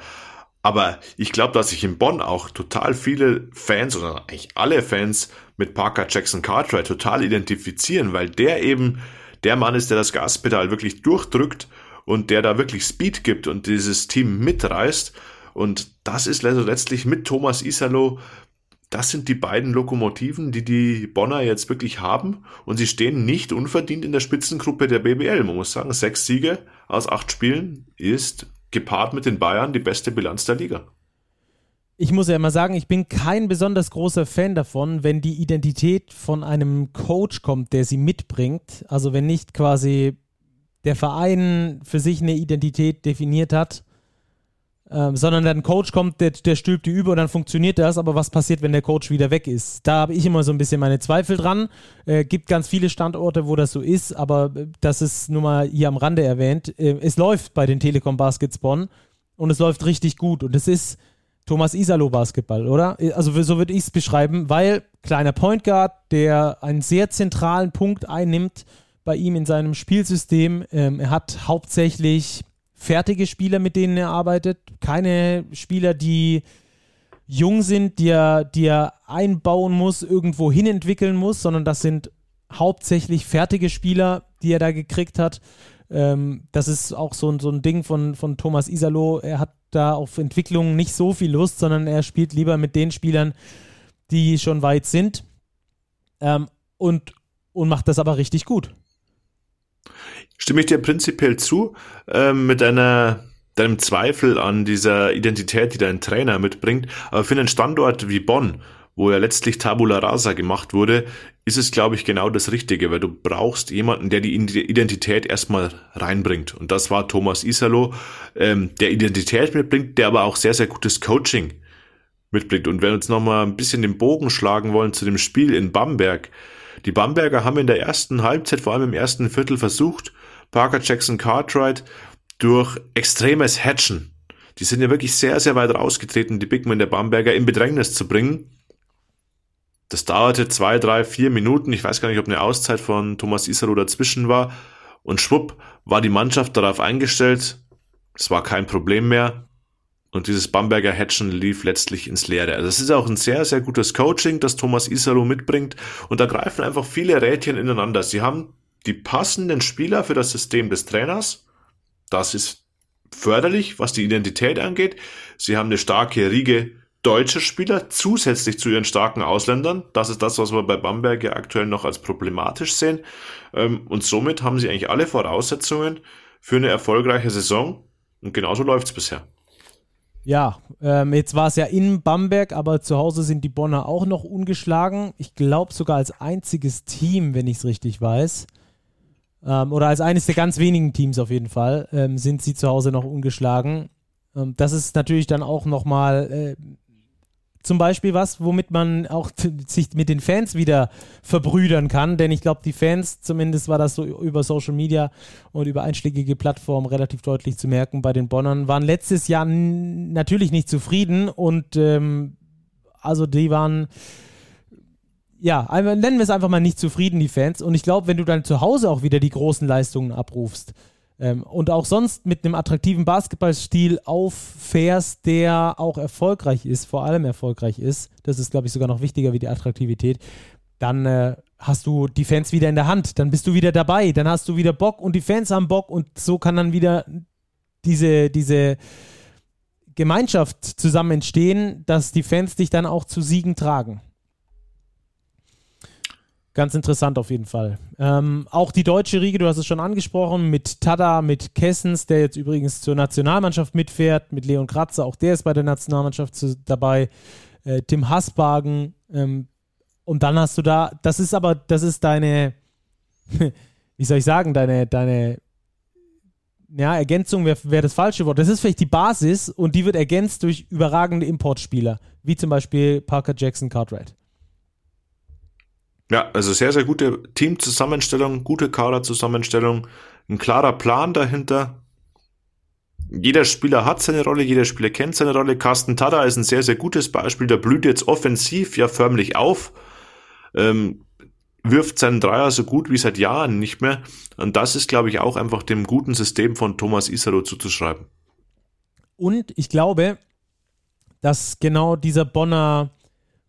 Aber ich glaube, dass sich in Bonn auch total viele Fans oder eigentlich alle Fans mit Parker Jackson Cartwright total identifizieren, weil der eben der Mann ist, der das Gaspedal wirklich durchdrückt und der da wirklich Speed gibt und dieses Team mitreißt. Und das ist letztlich mit Thomas Isalo, das sind die beiden Lokomotiven, die die Bonner jetzt wirklich haben. Und sie stehen nicht unverdient in der Spitzengruppe der BBL. Man muss sagen, sechs Siege aus acht Spielen ist gepaart mit den Bayern die beste Bilanz der Liga. Ich muss ja immer sagen, ich bin kein besonders großer Fan davon, wenn die Identität von einem Coach kommt, der sie mitbringt. Also wenn nicht quasi der Verein für sich eine Identität definiert hat ähm, sondern dann ein Coach kommt, der, der stülpt die über und dann funktioniert das. Aber was passiert, wenn der Coach wieder weg ist? Da habe ich immer so ein bisschen meine Zweifel dran. Äh, gibt ganz viele Standorte, wo das so ist, aber äh, das ist nur mal hier am Rande erwähnt. Äh, es läuft bei den Telekom Baskets Bonn und es läuft richtig gut und es ist Thomas Isalo Basketball, oder? Äh, also so würde ich es beschreiben, weil kleiner Point Guard, der einen sehr zentralen Punkt einnimmt bei ihm in seinem Spielsystem. Ähm, er hat hauptsächlich fertige Spieler, mit denen er arbeitet. Keine Spieler, die jung sind, die er, die er einbauen muss, irgendwo hin entwickeln muss, sondern das sind hauptsächlich fertige Spieler, die er da gekriegt hat. Ähm, das ist auch so, so ein Ding von, von Thomas Isalo. Er hat da auf Entwicklung nicht so viel Lust, sondern er spielt lieber mit den Spielern, die schon weit sind. Ähm, und, und macht das aber richtig gut. Stimme ich dir prinzipiell zu, äh, mit deiner, deinem Zweifel an dieser Identität, die dein Trainer mitbringt. Aber für einen Standort wie Bonn, wo ja letztlich Tabula Rasa gemacht wurde, ist es, glaube ich, genau das Richtige, weil du brauchst jemanden, der die Identität erstmal reinbringt. Und das war Thomas Isalo, ähm, der Identität mitbringt, der aber auch sehr, sehr gutes Coaching mitbringt. Und wenn wir uns nochmal ein bisschen den Bogen schlagen wollen zu dem Spiel in Bamberg, die Bamberger haben in der ersten Halbzeit, vor allem im ersten Viertel, versucht, Parker Jackson Cartwright durch extremes Hatchen. Die sind ja wirklich sehr, sehr weit rausgetreten, die Bigmen der Bamberger in Bedrängnis zu bringen. Das dauerte zwei, drei, vier Minuten. Ich weiß gar nicht, ob eine Auszeit von Thomas Isaro dazwischen war. Und schwupp war die Mannschaft darauf eingestellt. Es war kein Problem mehr. Und dieses Bamberger Hatchen lief letztlich ins Leere. Also das ist auch ein sehr, sehr gutes Coaching, das Thomas Isaro mitbringt. Und da greifen einfach viele Rädchen ineinander. Sie haben die passenden Spieler für das System des Trainers. Das ist förderlich, was die Identität angeht. Sie haben eine starke Riege deutscher Spieler zusätzlich zu ihren starken Ausländern. Das ist das, was wir bei Bamberg ja aktuell noch als problematisch sehen. Ähm, und somit haben sie eigentlich alle Voraussetzungen für eine erfolgreiche Saison. Und genauso läuft es bisher. Ja, ähm, jetzt war es ja in Bamberg, aber zu Hause sind die Bonner auch noch ungeschlagen. Ich glaube sogar als einziges Team, wenn ich es richtig weiß ähm, oder als eines der ganz wenigen Teams auf jeden Fall, ähm, sind sie zu Hause noch ungeschlagen. Ähm, das ist natürlich dann auch nochmal äh, zum Beispiel was, womit man auch [laughs] sich mit den Fans wieder verbrüdern kann, denn ich glaube, die Fans, zumindest war das so über Social Media und über einschlägige Plattformen relativ deutlich zu merken bei den Bonnern, waren letztes Jahr natürlich nicht zufrieden und ähm, also die waren ja, nennen wir es einfach mal nicht zufrieden, die Fans. Und ich glaube, wenn du dann zu Hause auch wieder die großen Leistungen abrufst ähm, und auch sonst mit einem attraktiven Basketballstil auffährst, der auch erfolgreich ist, vor allem erfolgreich ist, das ist, glaube ich, sogar noch wichtiger wie die Attraktivität, dann äh, hast du die Fans wieder in der Hand, dann bist du wieder dabei, dann hast du wieder Bock und die Fans haben Bock und so kann dann wieder diese, diese Gemeinschaft zusammen entstehen, dass die Fans dich dann auch zu Siegen tragen. Ganz interessant auf jeden Fall. Ähm, auch die deutsche Riege, du hast es schon angesprochen, mit Tada, mit Kessens, der jetzt übrigens zur Nationalmannschaft mitfährt, mit Leon Kratzer, auch der ist bei der Nationalmannschaft zu, dabei, äh, Tim Hasbagen. Ähm, und dann hast du da, das ist aber, das ist deine, [laughs] wie soll ich sagen, deine, deine, ja, Ergänzung wäre wär das falsche Wort. Das ist vielleicht die Basis und die wird ergänzt durch überragende Importspieler, wie zum Beispiel Parker Jackson Cartwright. Ja, also sehr, sehr gute Teamzusammenstellung, gute Kaderzusammenstellung, ein klarer Plan dahinter. Jeder Spieler hat seine Rolle, jeder Spieler kennt seine Rolle. Carsten Tada ist ein sehr, sehr gutes Beispiel. Der blüht jetzt offensiv ja förmlich auf. Ähm, wirft seinen Dreier so gut wie seit Jahren nicht mehr. Und das ist, glaube ich, auch einfach dem guten System von Thomas Isaro zuzuschreiben. Und ich glaube, dass genau dieser Bonner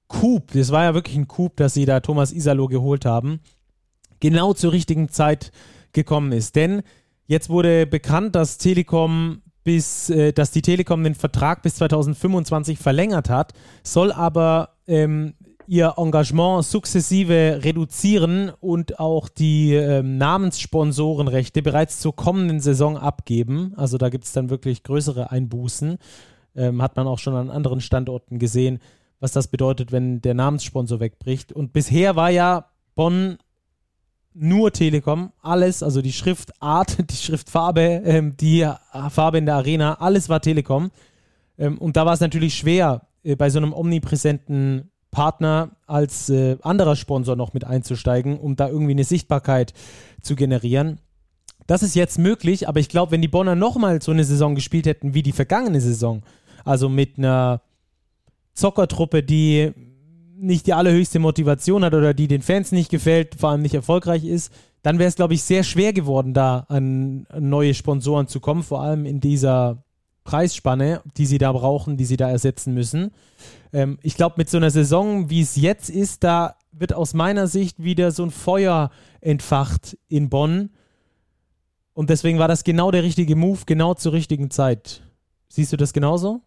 Coup, das war ja wirklich ein Coup, dass sie da Thomas Isalo geholt haben, genau zur richtigen Zeit gekommen ist. Denn jetzt wurde bekannt, dass Telekom bis, äh, dass die Telekom den Vertrag bis 2025 verlängert hat, soll aber ähm, ihr Engagement sukzessive reduzieren und auch die ähm, Namenssponsorenrechte bereits zur kommenden Saison abgeben. Also da gibt es dann wirklich größere Einbußen. Ähm, hat man auch schon an anderen Standorten gesehen, was das bedeutet, wenn der Namenssponsor wegbricht. Und bisher war ja Bonn nur Telekom, alles, also die Schriftart, [laughs] die Schriftfarbe, ähm, die Farbe in der Arena, alles war Telekom. Ähm, und da war es natürlich schwer, äh, bei so einem omnipräsenten Partner als äh, anderer Sponsor noch mit einzusteigen, um da irgendwie eine Sichtbarkeit zu generieren. Das ist jetzt möglich, aber ich glaube, wenn die Bonner nochmal so eine Saison gespielt hätten wie die vergangene Saison, also mit einer Zockertruppe, die nicht die allerhöchste Motivation hat oder die den Fans nicht gefällt, vor allem nicht erfolgreich ist, dann wäre es, glaube ich, sehr schwer geworden, da an neue Sponsoren zu kommen, vor allem in dieser Preisspanne, die sie da brauchen, die sie da ersetzen müssen. Ähm, ich glaube, mit so einer Saison, wie es jetzt ist, da wird aus meiner Sicht wieder so ein Feuer entfacht in Bonn. Und deswegen war das genau der richtige Move, genau zur richtigen Zeit. Siehst du das genauso?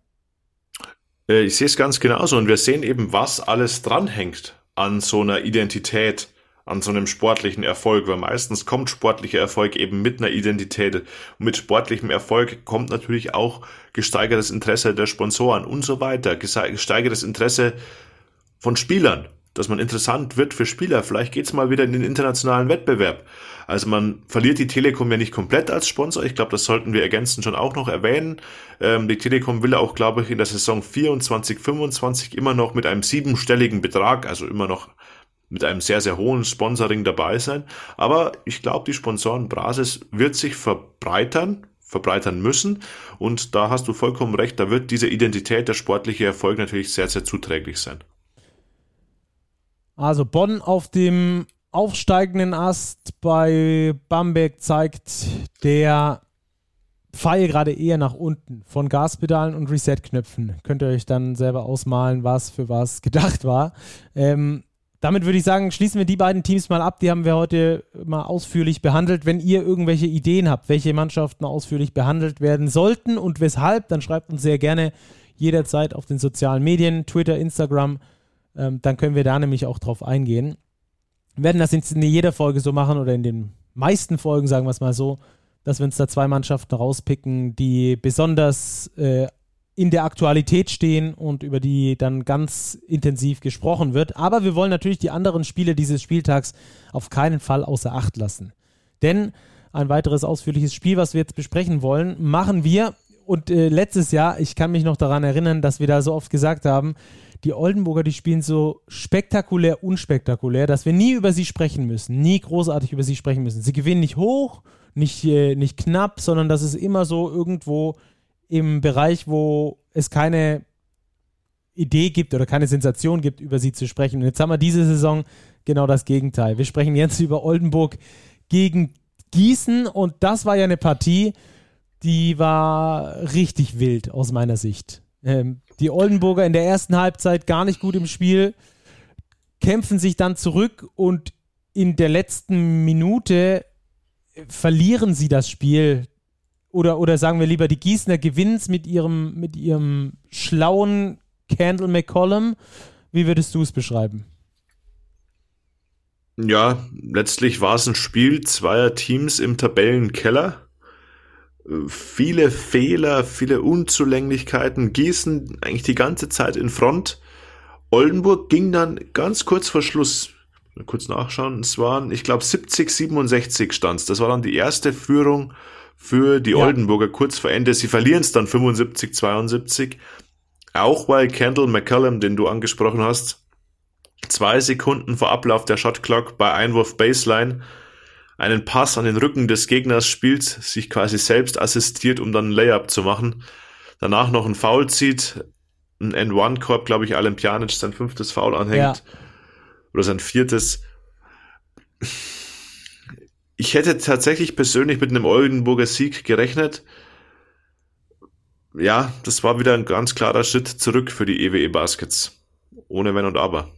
Äh, ich sehe es ganz genauso und wir sehen eben, was alles dranhängt an so einer Identität an so einem sportlichen Erfolg, weil meistens kommt sportlicher Erfolg eben mit einer Identität. Und mit sportlichem Erfolg kommt natürlich auch gesteigertes Interesse der Sponsoren und so weiter, gesteigertes Interesse von Spielern, dass man interessant wird für Spieler. Vielleicht geht's mal wieder in den internationalen Wettbewerb. Also man verliert die Telekom ja nicht komplett als Sponsor. Ich glaube, das sollten wir ergänzend schon auch noch erwähnen. Ähm, die Telekom will auch, glaube ich, in der Saison 24, 25 immer noch mit einem siebenstelligen Betrag, also immer noch mit einem sehr, sehr hohen Sponsoring dabei sein. Aber ich glaube, die Sponsorenbasis wird sich verbreitern, verbreitern müssen. Und da hast du vollkommen recht, da wird diese Identität, der sportliche Erfolg natürlich sehr, sehr zuträglich sein. Also Bonn auf dem aufsteigenden Ast bei Bamberg zeigt der Pfeil gerade eher nach unten von Gaspedalen und Reset-Knöpfen. Könnt ihr euch dann selber ausmalen, was für was gedacht war. Ähm, damit würde ich sagen, schließen wir die beiden Teams mal ab. Die haben wir heute mal ausführlich behandelt. Wenn ihr irgendwelche Ideen habt, welche Mannschaften ausführlich behandelt werden sollten und weshalb, dann schreibt uns sehr gerne jederzeit auf den sozialen Medien, Twitter, Instagram. Ähm, dann können wir da nämlich auch drauf eingehen. Wir werden das in jeder Folge so machen oder in den meisten Folgen, sagen wir es mal so, dass wir uns da zwei Mannschaften rauspicken, die besonders äh, in der Aktualität stehen und über die dann ganz intensiv gesprochen wird. Aber wir wollen natürlich die anderen Spiele dieses Spieltags auf keinen Fall außer Acht lassen. Denn ein weiteres ausführliches Spiel, was wir jetzt besprechen wollen, machen wir. Und äh, letztes Jahr, ich kann mich noch daran erinnern, dass wir da so oft gesagt haben, die Oldenburger, die spielen so spektakulär, unspektakulär, dass wir nie über sie sprechen müssen, nie großartig über sie sprechen müssen. Sie gewinnen nicht hoch, nicht, äh, nicht knapp, sondern das ist immer so irgendwo im Bereich, wo es keine Idee gibt oder keine Sensation gibt, über sie zu sprechen. Und jetzt haben wir diese Saison genau das Gegenteil. Wir sprechen jetzt über Oldenburg gegen Gießen und das war ja eine Partie, die war richtig wild aus meiner Sicht. Ähm, die Oldenburger in der ersten Halbzeit gar nicht gut im Spiel, kämpfen sich dann zurück und in der letzten Minute verlieren sie das Spiel oder, oder sagen wir lieber, die Gießener gewinnen es mit ihrem, mit ihrem schlauen Candle McCollum. Wie würdest du es beschreiben? Ja, letztlich war es ein Spiel zweier Teams im Tabellenkeller. Viele Fehler, viele Unzulänglichkeiten. Gießen eigentlich die ganze Zeit in Front. Oldenburg ging dann ganz kurz vor Schluss, kurz nachschauen, es waren, ich glaube, 70, 67 stand Das war dann die erste Führung für die ja. Oldenburger kurz vor Ende. Sie verlieren es dann 75, 72. Auch weil Kendall McCallum, den du angesprochen hast, zwei Sekunden vor Ablauf der Shotclock bei Einwurf Baseline einen Pass an den Rücken des Gegners spielt, sich quasi selbst assistiert, um dann ein Layup zu machen. Danach noch ein Foul zieht, ein N1-Korb, glaube ich, Alempianic sein fünftes Foul anhängt. Ja. Oder sein viertes. Ich hätte tatsächlich persönlich mit einem Oldenburger Sieg gerechnet. Ja, das war wieder ein ganz klarer Schritt zurück für die EWE Baskets. Ohne Wenn und Aber.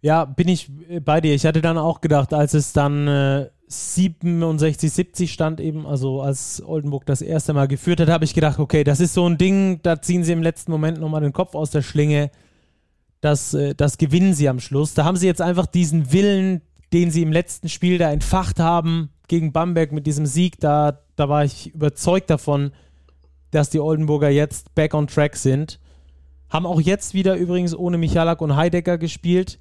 Ja, bin ich bei dir. Ich hatte dann auch gedacht, als es dann äh, 67, 70 stand eben, also als Oldenburg das erste Mal geführt hat, habe ich gedacht, okay, das ist so ein Ding, da ziehen sie im letzten Moment nochmal den Kopf aus der Schlinge. Das, äh, das gewinnen sie am Schluss. Da haben sie jetzt einfach diesen Willen, den sie im letzten Spiel da entfacht haben gegen Bamberg mit diesem Sieg. Da, da war ich überzeugt davon, dass die Oldenburger jetzt back on track sind. Haben auch jetzt wieder übrigens ohne Michalak und Heidecker gespielt.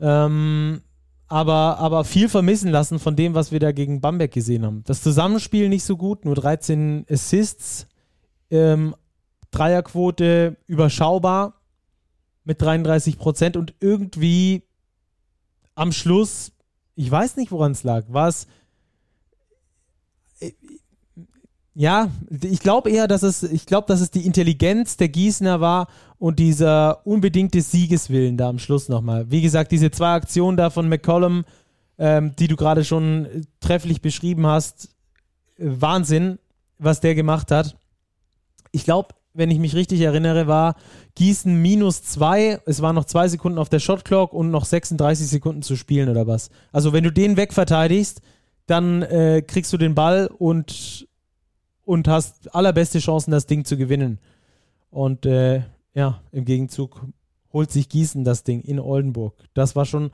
Ähm, aber, aber viel vermissen lassen von dem, was wir da gegen Bamberg gesehen haben. Das Zusammenspiel nicht so gut, nur 13 Assists, ähm, Dreierquote überschaubar mit 33 Prozent und irgendwie am Schluss, ich weiß nicht, woran es lag, war es ja, ich glaube eher, dass es, ich glaube, dass es die Intelligenz der Gießener war und dieser unbedingte Siegeswillen da am Schluss nochmal. Wie gesagt, diese zwei Aktionen da von McCollum, ähm, die du gerade schon trefflich beschrieben hast, Wahnsinn, was der gemacht hat. Ich glaube, wenn ich mich richtig erinnere, war Gießen minus zwei. Es waren noch zwei Sekunden auf der Shotclock und noch 36 Sekunden zu spielen oder was. Also, wenn du den wegverteidigst, dann äh, kriegst du den Ball und und hast allerbeste Chancen, das Ding zu gewinnen. Und äh, ja, im Gegenzug holt sich Gießen das Ding in Oldenburg. Das war schon,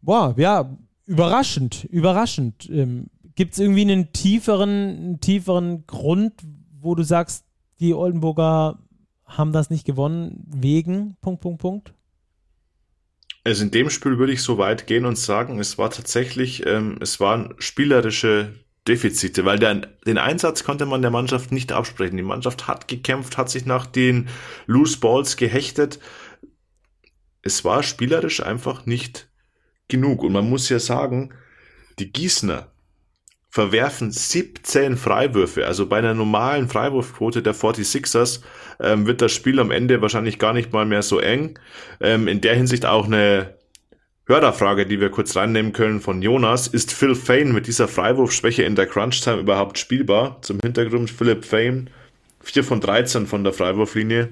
boah, ja, überraschend, überraschend. Ähm, Gibt es irgendwie einen tieferen, einen tieferen Grund, wo du sagst, die Oldenburger haben das nicht gewonnen wegen Punkt, Punkt, Punkt? Also in dem Spiel würde ich so weit gehen und sagen, es war tatsächlich, ähm, es waren spielerische Defizite, weil der, den Einsatz konnte man der Mannschaft nicht absprechen. Die Mannschaft hat gekämpft, hat sich nach den Loose Balls gehechtet. Es war spielerisch einfach nicht genug. Und man muss ja sagen, die Gießner verwerfen 17 Freiwürfe. Also bei einer normalen Freiwurfquote der 46ers ähm, wird das Spiel am Ende wahrscheinlich gar nicht mal mehr so eng. Ähm, in der Hinsicht auch eine Hörerfrage, die wir kurz reinnehmen können von Jonas. Ist Phil Fain mit dieser Freiwurfschwäche in der Crunch-Time überhaupt spielbar? Zum Hintergrund Philip Fain, 4 von 13 von der Freiwurflinie.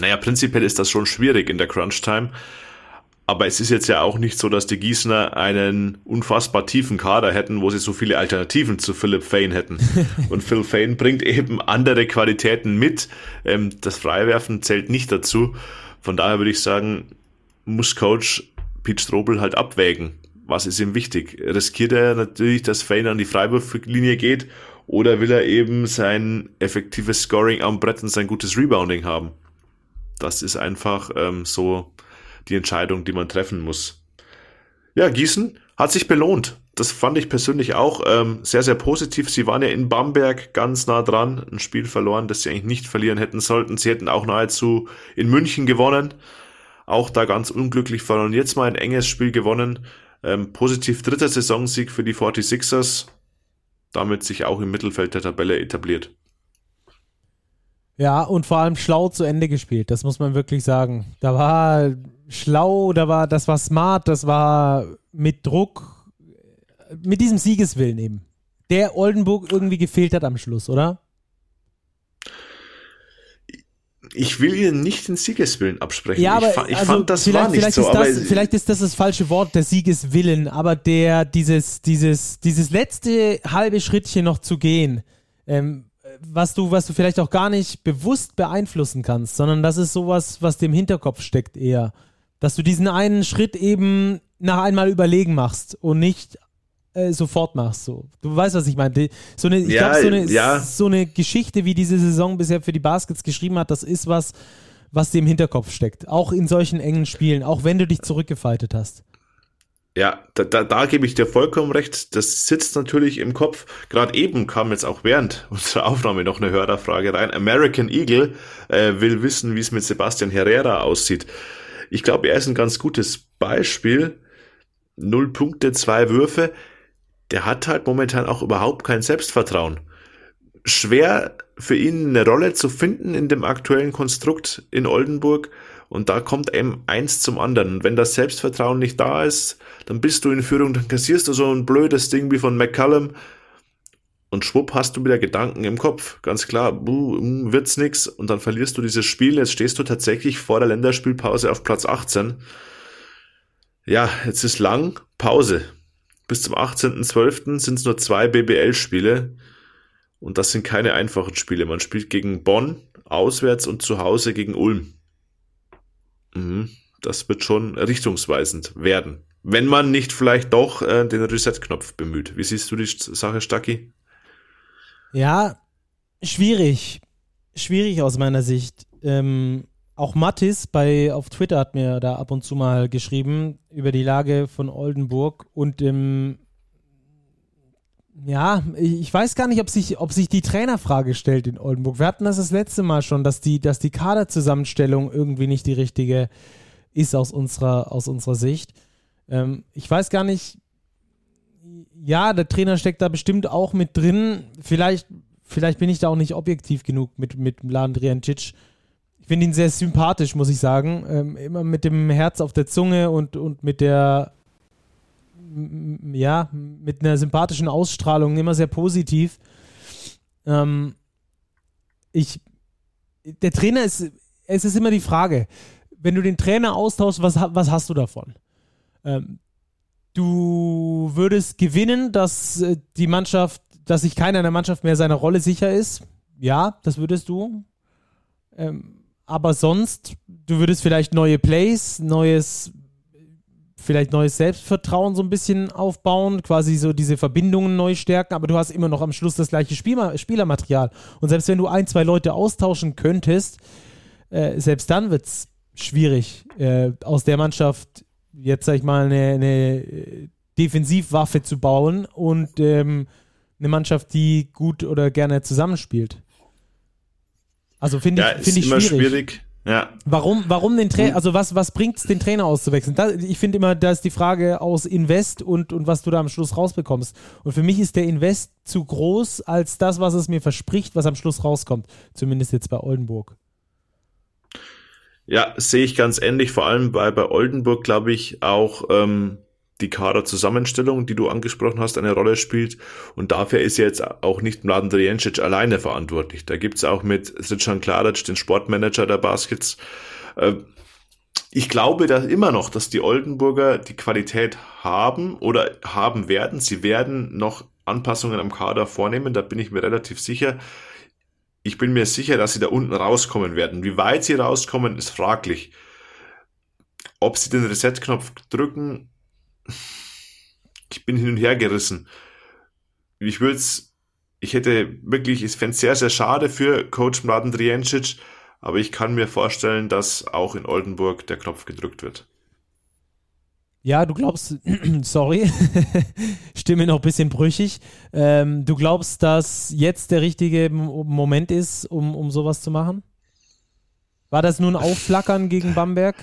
Naja, prinzipiell ist das schon schwierig in der Crunch-Time. Aber es ist jetzt ja auch nicht so, dass die Gießener einen unfassbar tiefen Kader hätten, wo sie so viele Alternativen zu Philip Fain hätten. [laughs] Und Phil Fain bringt eben andere Qualitäten mit. Ähm, das Freiwerfen zählt nicht dazu. Von daher würde ich sagen, muss Coach Pete Strobel halt abwägen. Was ist ihm wichtig? Riskiert er natürlich, dass Fein an die Freiwurflinie geht oder will er eben sein effektives Scoring am Brett und sein gutes Rebounding haben? Das ist einfach ähm, so die Entscheidung, die man treffen muss. Ja, Gießen hat sich belohnt. Das fand ich persönlich auch ähm, sehr, sehr positiv. Sie waren ja in Bamberg ganz nah dran, ein Spiel verloren, das sie eigentlich nicht verlieren hätten sollten. Sie hätten auch nahezu in München gewonnen auch da ganz unglücklich verloren. Jetzt mal ein enges Spiel gewonnen. Ähm, positiv dritter Saisonsieg für die 46ers. Damit sich auch im Mittelfeld der Tabelle etabliert. Ja, und vor allem schlau zu Ende gespielt, das muss man wirklich sagen. Da war schlau, da war, das war smart, das war mit Druck, mit diesem Siegeswillen eben. Der Oldenburg irgendwie gefehlt hat am Schluss, oder? Ich will ihr nicht den Siegeswillen absprechen. Ja, aber ich, ich also fand, das war nicht so. Das, vielleicht ist das das falsche Wort, der Siegeswillen, aber der, dieses, dieses, dieses letzte halbe Schrittchen noch zu gehen, ähm, was du, was du vielleicht auch gar nicht bewusst beeinflussen kannst, sondern das ist sowas, was dem Hinterkopf steckt eher. Dass du diesen einen Schritt eben nach einmal überlegen machst und nicht äh, sofort machst. So. Du weißt, was ich meine. So eine, ich ja, glaube, so eine, ja. so eine Geschichte, wie diese Saison bisher für die Baskets geschrieben hat, das ist was, was dir im Hinterkopf steckt. Auch in solchen engen Spielen, auch wenn du dich zurückgefaltet hast. Ja, da, da, da gebe ich dir vollkommen recht. Das sitzt natürlich im Kopf. Gerade eben kam jetzt auch während [laughs] unserer Aufnahme noch eine Hörerfrage rein. American Eagle äh, will wissen, wie es mit Sebastian Herrera aussieht. ich glaube, er ist ein ganz gutes Beispiel. Null Punkte, zwei Würfe. Der hat halt momentan auch überhaupt kein Selbstvertrauen. Schwer für ihn eine Rolle zu finden in dem aktuellen Konstrukt in Oldenburg. Und da kommt eben eins zum anderen. Und wenn das Selbstvertrauen nicht da ist, dann bist du in Führung, dann kassierst du so ein blödes Ding wie von McCallum und schwupp hast du wieder Gedanken im Kopf. Ganz klar, buh, hm, wird's nix. Und dann verlierst du dieses Spiel. Jetzt stehst du tatsächlich vor der Länderspielpause auf Platz 18. Ja, jetzt ist lang Pause. Bis zum 18.12. sind es nur zwei BBL-Spiele. Und das sind keine einfachen Spiele. Man spielt gegen Bonn, auswärts und zu Hause gegen Ulm. Mhm, das wird schon richtungsweisend werden. Wenn man nicht vielleicht doch äh, den Reset-Knopf bemüht. Wie siehst du die Sache, Stacki? Ja, schwierig. Schwierig aus meiner Sicht. Ähm, auch Mattis bei, auf Twitter hat mir da ab und zu mal geschrieben über die Lage von Oldenburg und ähm, ja, ich weiß gar nicht, ob sich, ob sich die Trainerfrage stellt in Oldenburg. Wir hatten das das letzte Mal schon, dass die, dass die Kaderzusammenstellung irgendwie nicht die richtige ist aus unserer, aus unserer Sicht. Ähm, ich weiß gar nicht, ja, der Trainer steckt da bestimmt auch mit drin. Vielleicht, vielleicht bin ich da auch nicht objektiv genug mit, mit Mladen Driancic. Ich finde ihn sehr sympathisch, muss ich sagen. Ähm, immer mit dem Herz auf der Zunge und, und mit der, ja, mit einer sympathischen Ausstrahlung, immer sehr positiv. Ähm, ich, der Trainer ist, es ist immer die Frage, wenn du den Trainer austauschst, was, was hast du davon? Ähm, Du würdest gewinnen, dass äh, die Mannschaft, dass sich keiner in der Mannschaft mehr seiner Rolle sicher ist. Ja, das würdest du. Ähm, aber sonst, du würdest vielleicht neue Plays, neues, vielleicht neues Selbstvertrauen so ein bisschen aufbauen, quasi so diese Verbindungen neu stärken, aber du hast immer noch am Schluss das gleiche Spielma Spielermaterial. Und selbst wenn du ein, zwei Leute austauschen könntest, äh, selbst dann wird es schwierig, äh, aus der Mannschaft jetzt sag ich mal, eine, eine Defensivwaffe zu bauen und ähm, eine Mannschaft, die gut oder gerne zusammenspielt. Also finde ja, ich, find ich schwierig. schwierig. Ja. Warum, warum den Trainer, also was, was bringt es, den Trainer auszuwechseln? Da, ich finde immer, da ist die Frage aus Invest und, und was du da am Schluss rausbekommst. Und für mich ist der Invest zu groß als das, was es mir verspricht, was am Schluss rauskommt. Zumindest jetzt bei Oldenburg. Ja, sehe ich ganz ähnlich, vor allem weil bei Oldenburg, glaube ich, auch ähm, die Kaderzusammenstellung, die du angesprochen hast, eine Rolle spielt. Und dafür ist jetzt auch nicht Mladen Drijancic alleine verantwortlich. Da gibt's auch mit Sitchan Klaric, den Sportmanager der Baskets. Äh, ich glaube da immer noch, dass die Oldenburger die Qualität haben oder haben werden. Sie werden noch Anpassungen am Kader vornehmen, da bin ich mir relativ sicher ich bin mir sicher, dass sie da unten rauskommen werden. Wie weit sie rauskommen, ist fraglich. Ob sie den Reset-Knopf drücken, ich bin hin und her gerissen. Ich würde ich hätte wirklich, ich fände es sehr, sehr schade für Coach Mladen Drijancic, aber ich kann mir vorstellen, dass auch in Oldenburg der Knopf gedrückt wird. Ja, du glaubst, [clears throat] sorry, [laughs] Stimme noch ein bisschen brüchig. Ähm, du glaubst, dass jetzt der richtige Moment ist, um, um sowas zu machen? War das nur ein Aufflackern gegen Bamberg?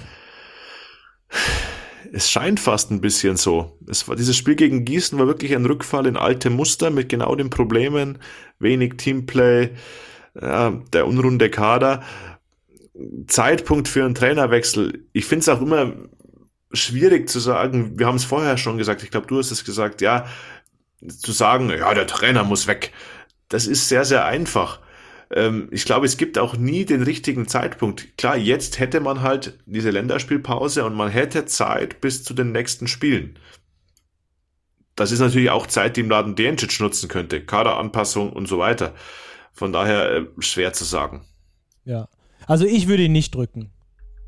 [sighs] Es scheint fast ein bisschen so. Es war, dieses Spiel gegen Gießen war wirklich ein Rückfall in alte Muster mit genau den Problemen. Wenig Teamplay, äh, der unrunde Kader. Zeitpunkt für einen Trainerwechsel. Ich finde es auch immer schwierig zu sagen, wir haben es vorher schon gesagt, ich glaube, du hast es gesagt, ja, zu sagen, ja, der Trainer muss weg. Das ist sehr, sehr einfach. Ähm, ich glaube, es gibt auch nie den richtigen Zeitpunkt. Klar, jetzt hätte man halt diese Länderspielpause und man hätte Zeit bis zu den nächsten Spielen. Das ist natürlich auch Zeit, die im Laden Dencic nutzen könnte. Kaderanpassung und so weiter. Von daher äh, schwer zu sagen. Ja. Also ich würde ihn nicht drücken.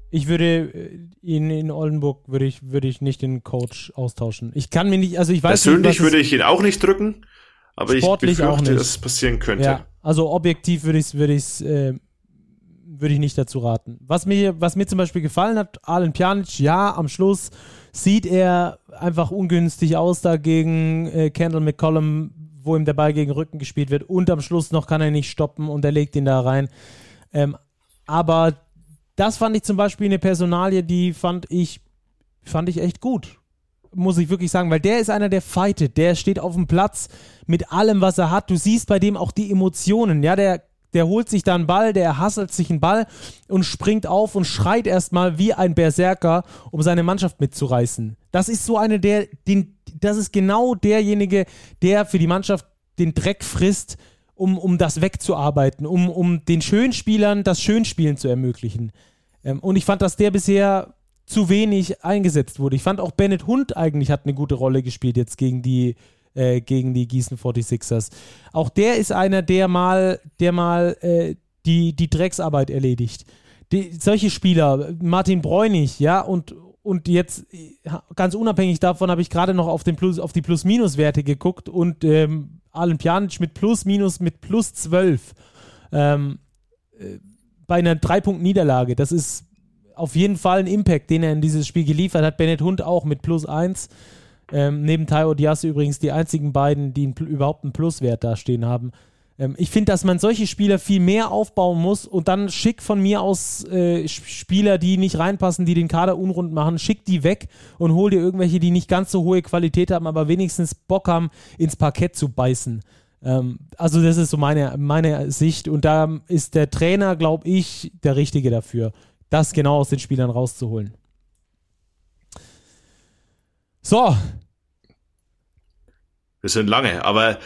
Ich würde äh, ihn in Oldenburg würde ich würde ich nicht den Coach austauschen. Ich kann mir nicht, also ich weiß Persönlich nicht, würde ich ihn auch nicht drücken, aber ich befürchte, dass es passieren könnte. Ja, also objektiv würde ich es ich äh, würde ich nicht dazu raten. Was mir was mir zum Beispiel gefallen hat, Alen Pjanic, ja, am Schluss sieht er einfach ungünstig aus da gegen äh, Kendall McCollum, wo ihm der Ball gegen Rücken gespielt wird und am Schluss noch kann er nicht stoppen und er legt ihn da rein. Ähm, aber das fand ich zum Beispiel eine Personalie, die fand ich, fand ich echt gut. Muss ich wirklich sagen, weil der ist einer, der fightet, der steht auf dem Platz mit allem, was er hat. Du siehst bei dem auch die Emotionen, ja, der der holt sich da einen Ball, der hasselt sich einen Ball und springt auf und schreit erstmal wie ein Berserker, um seine Mannschaft mitzureißen. Das ist so eine der, den, das ist genau derjenige, der für die Mannschaft den Dreck frisst, um, um das wegzuarbeiten, um, um den Schönspielern das Schönspielen zu ermöglichen. Ähm, und ich fand, dass der bisher zu wenig eingesetzt wurde. Ich fand auch Bennett Hund eigentlich hat eine gute Rolle gespielt jetzt gegen die, äh, gegen die Gießen 46ers. Auch der ist einer, der mal, der mal äh, die, die Drecksarbeit erledigt. Die, solche Spieler, Martin Bräunig, ja, und, und jetzt ganz unabhängig davon habe ich gerade noch auf, den Plus, auf die Plus-Minus-Werte geguckt und ähm, Alen Pjanic mit Plus-Minus mit Plus 12 ähm, äh, bei einer 3-Punkt-Niederlage. Das ist auf jeden Fall ein Impact, den er in dieses Spiel geliefert hat. Bennett Hund auch mit Plus 1. Ähm, neben Tayo Diaz übrigens die einzigen beiden, die einen, überhaupt einen Pluswert da stehen haben. Ähm, ich finde, dass man solche Spieler viel mehr aufbauen muss und dann schick von mir aus äh, Spieler, die nicht reinpassen, die den Kader unrund machen, schick die weg und hol dir irgendwelche, die nicht ganz so hohe Qualität haben, aber wenigstens Bock haben, ins Parkett zu beißen. Ähm, also das ist so meine, meine Sicht und da ist der Trainer, glaube ich, der Richtige dafür, das genau aus den Spielern rauszuholen. So. Wir sind lange, aber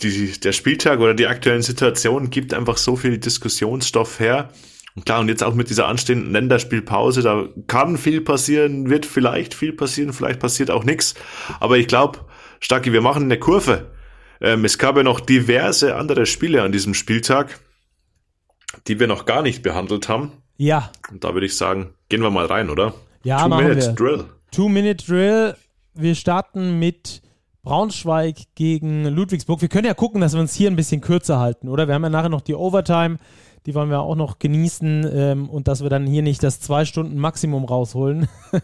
die, der Spieltag oder die aktuellen Situationen gibt einfach so viel Diskussionsstoff her. Und klar, und jetzt auch mit dieser anstehenden Länderspielpause, da kann viel passieren, wird vielleicht viel passieren, vielleicht passiert auch nichts. Aber ich glaube, Stacki, wir machen eine Kurve. Ähm, es gab ja noch diverse andere Spiele an diesem Spieltag, die wir noch gar nicht behandelt haben. Ja. Und da würde ich sagen, gehen wir mal rein, oder? Ja, Two-Minute Drill. Two-Minute Drill. Wir starten mit Braunschweig gegen Ludwigsburg. Wir können ja gucken, dass wir uns hier ein bisschen kürzer halten, oder? Wir haben ja nachher noch die Overtime, die wollen wir auch noch genießen ähm, und dass wir dann hier nicht das zwei Stunden Maximum rausholen. [laughs]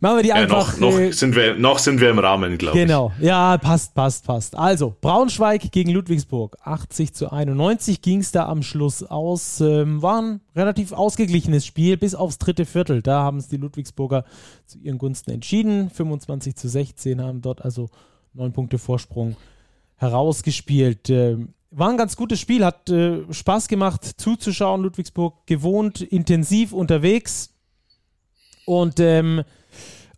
Machen wir die einfach. Ja, noch, noch, äh, sind wir, noch sind wir im Rahmen, glaube ich. Genau, ja, passt, passt, passt. Also, Braunschweig gegen Ludwigsburg. 80 zu 91 ging es da am Schluss aus. Ähm, war ein relativ ausgeglichenes Spiel bis aufs dritte Viertel. Da haben es die Ludwigsburger zu ihren Gunsten entschieden. 25 zu 16 haben dort also neun Punkte Vorsprung herausgespielt. Ähm, war ein ganz gutes Spiel, hat äh, Spaß gemacht zuzuschauen. Ludwigsburg gewohnt, intensiv unterwegs und ähm,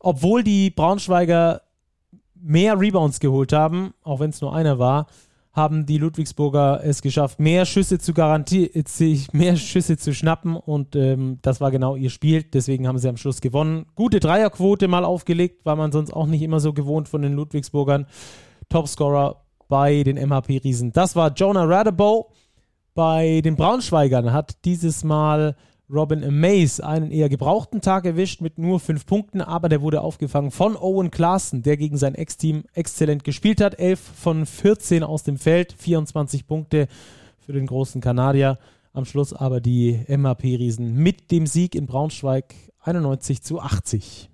obwohl die Braunschweiger mehr Rebounds geholt haben, auch wenn es nur einer war, haben die Ludwigsburger es geschafft, mehr Schüsse zu garantieren, sich mehr Schüsse zu schnappen und ähm, das war genau ihr Spiel. Deswegen haben sie am Schluss gewonnen. Gute Dreierquote mal aufgelegt, war man sonst auch nicht immer so gewohnt von den Ludwigsburgern. Topscorer bei den MHP-Riesen. Das war Jonah Radebow. Bei den Braunschweigern hat dieses Mal Robin Amaze einen eher gebrauchten Tag erwischt mit nur fünf Punkten, aber der wurde aufgefangen von Owen Klaassen, der gegen sein Ex-Team exzellent gespielt hat. 11 von 14 aus dem Feld, 24 Punkte für den großen Kanadier. Am Schluss aber die MAP-Riesen mit dem Sieg in Braunschweig 91 zu 80.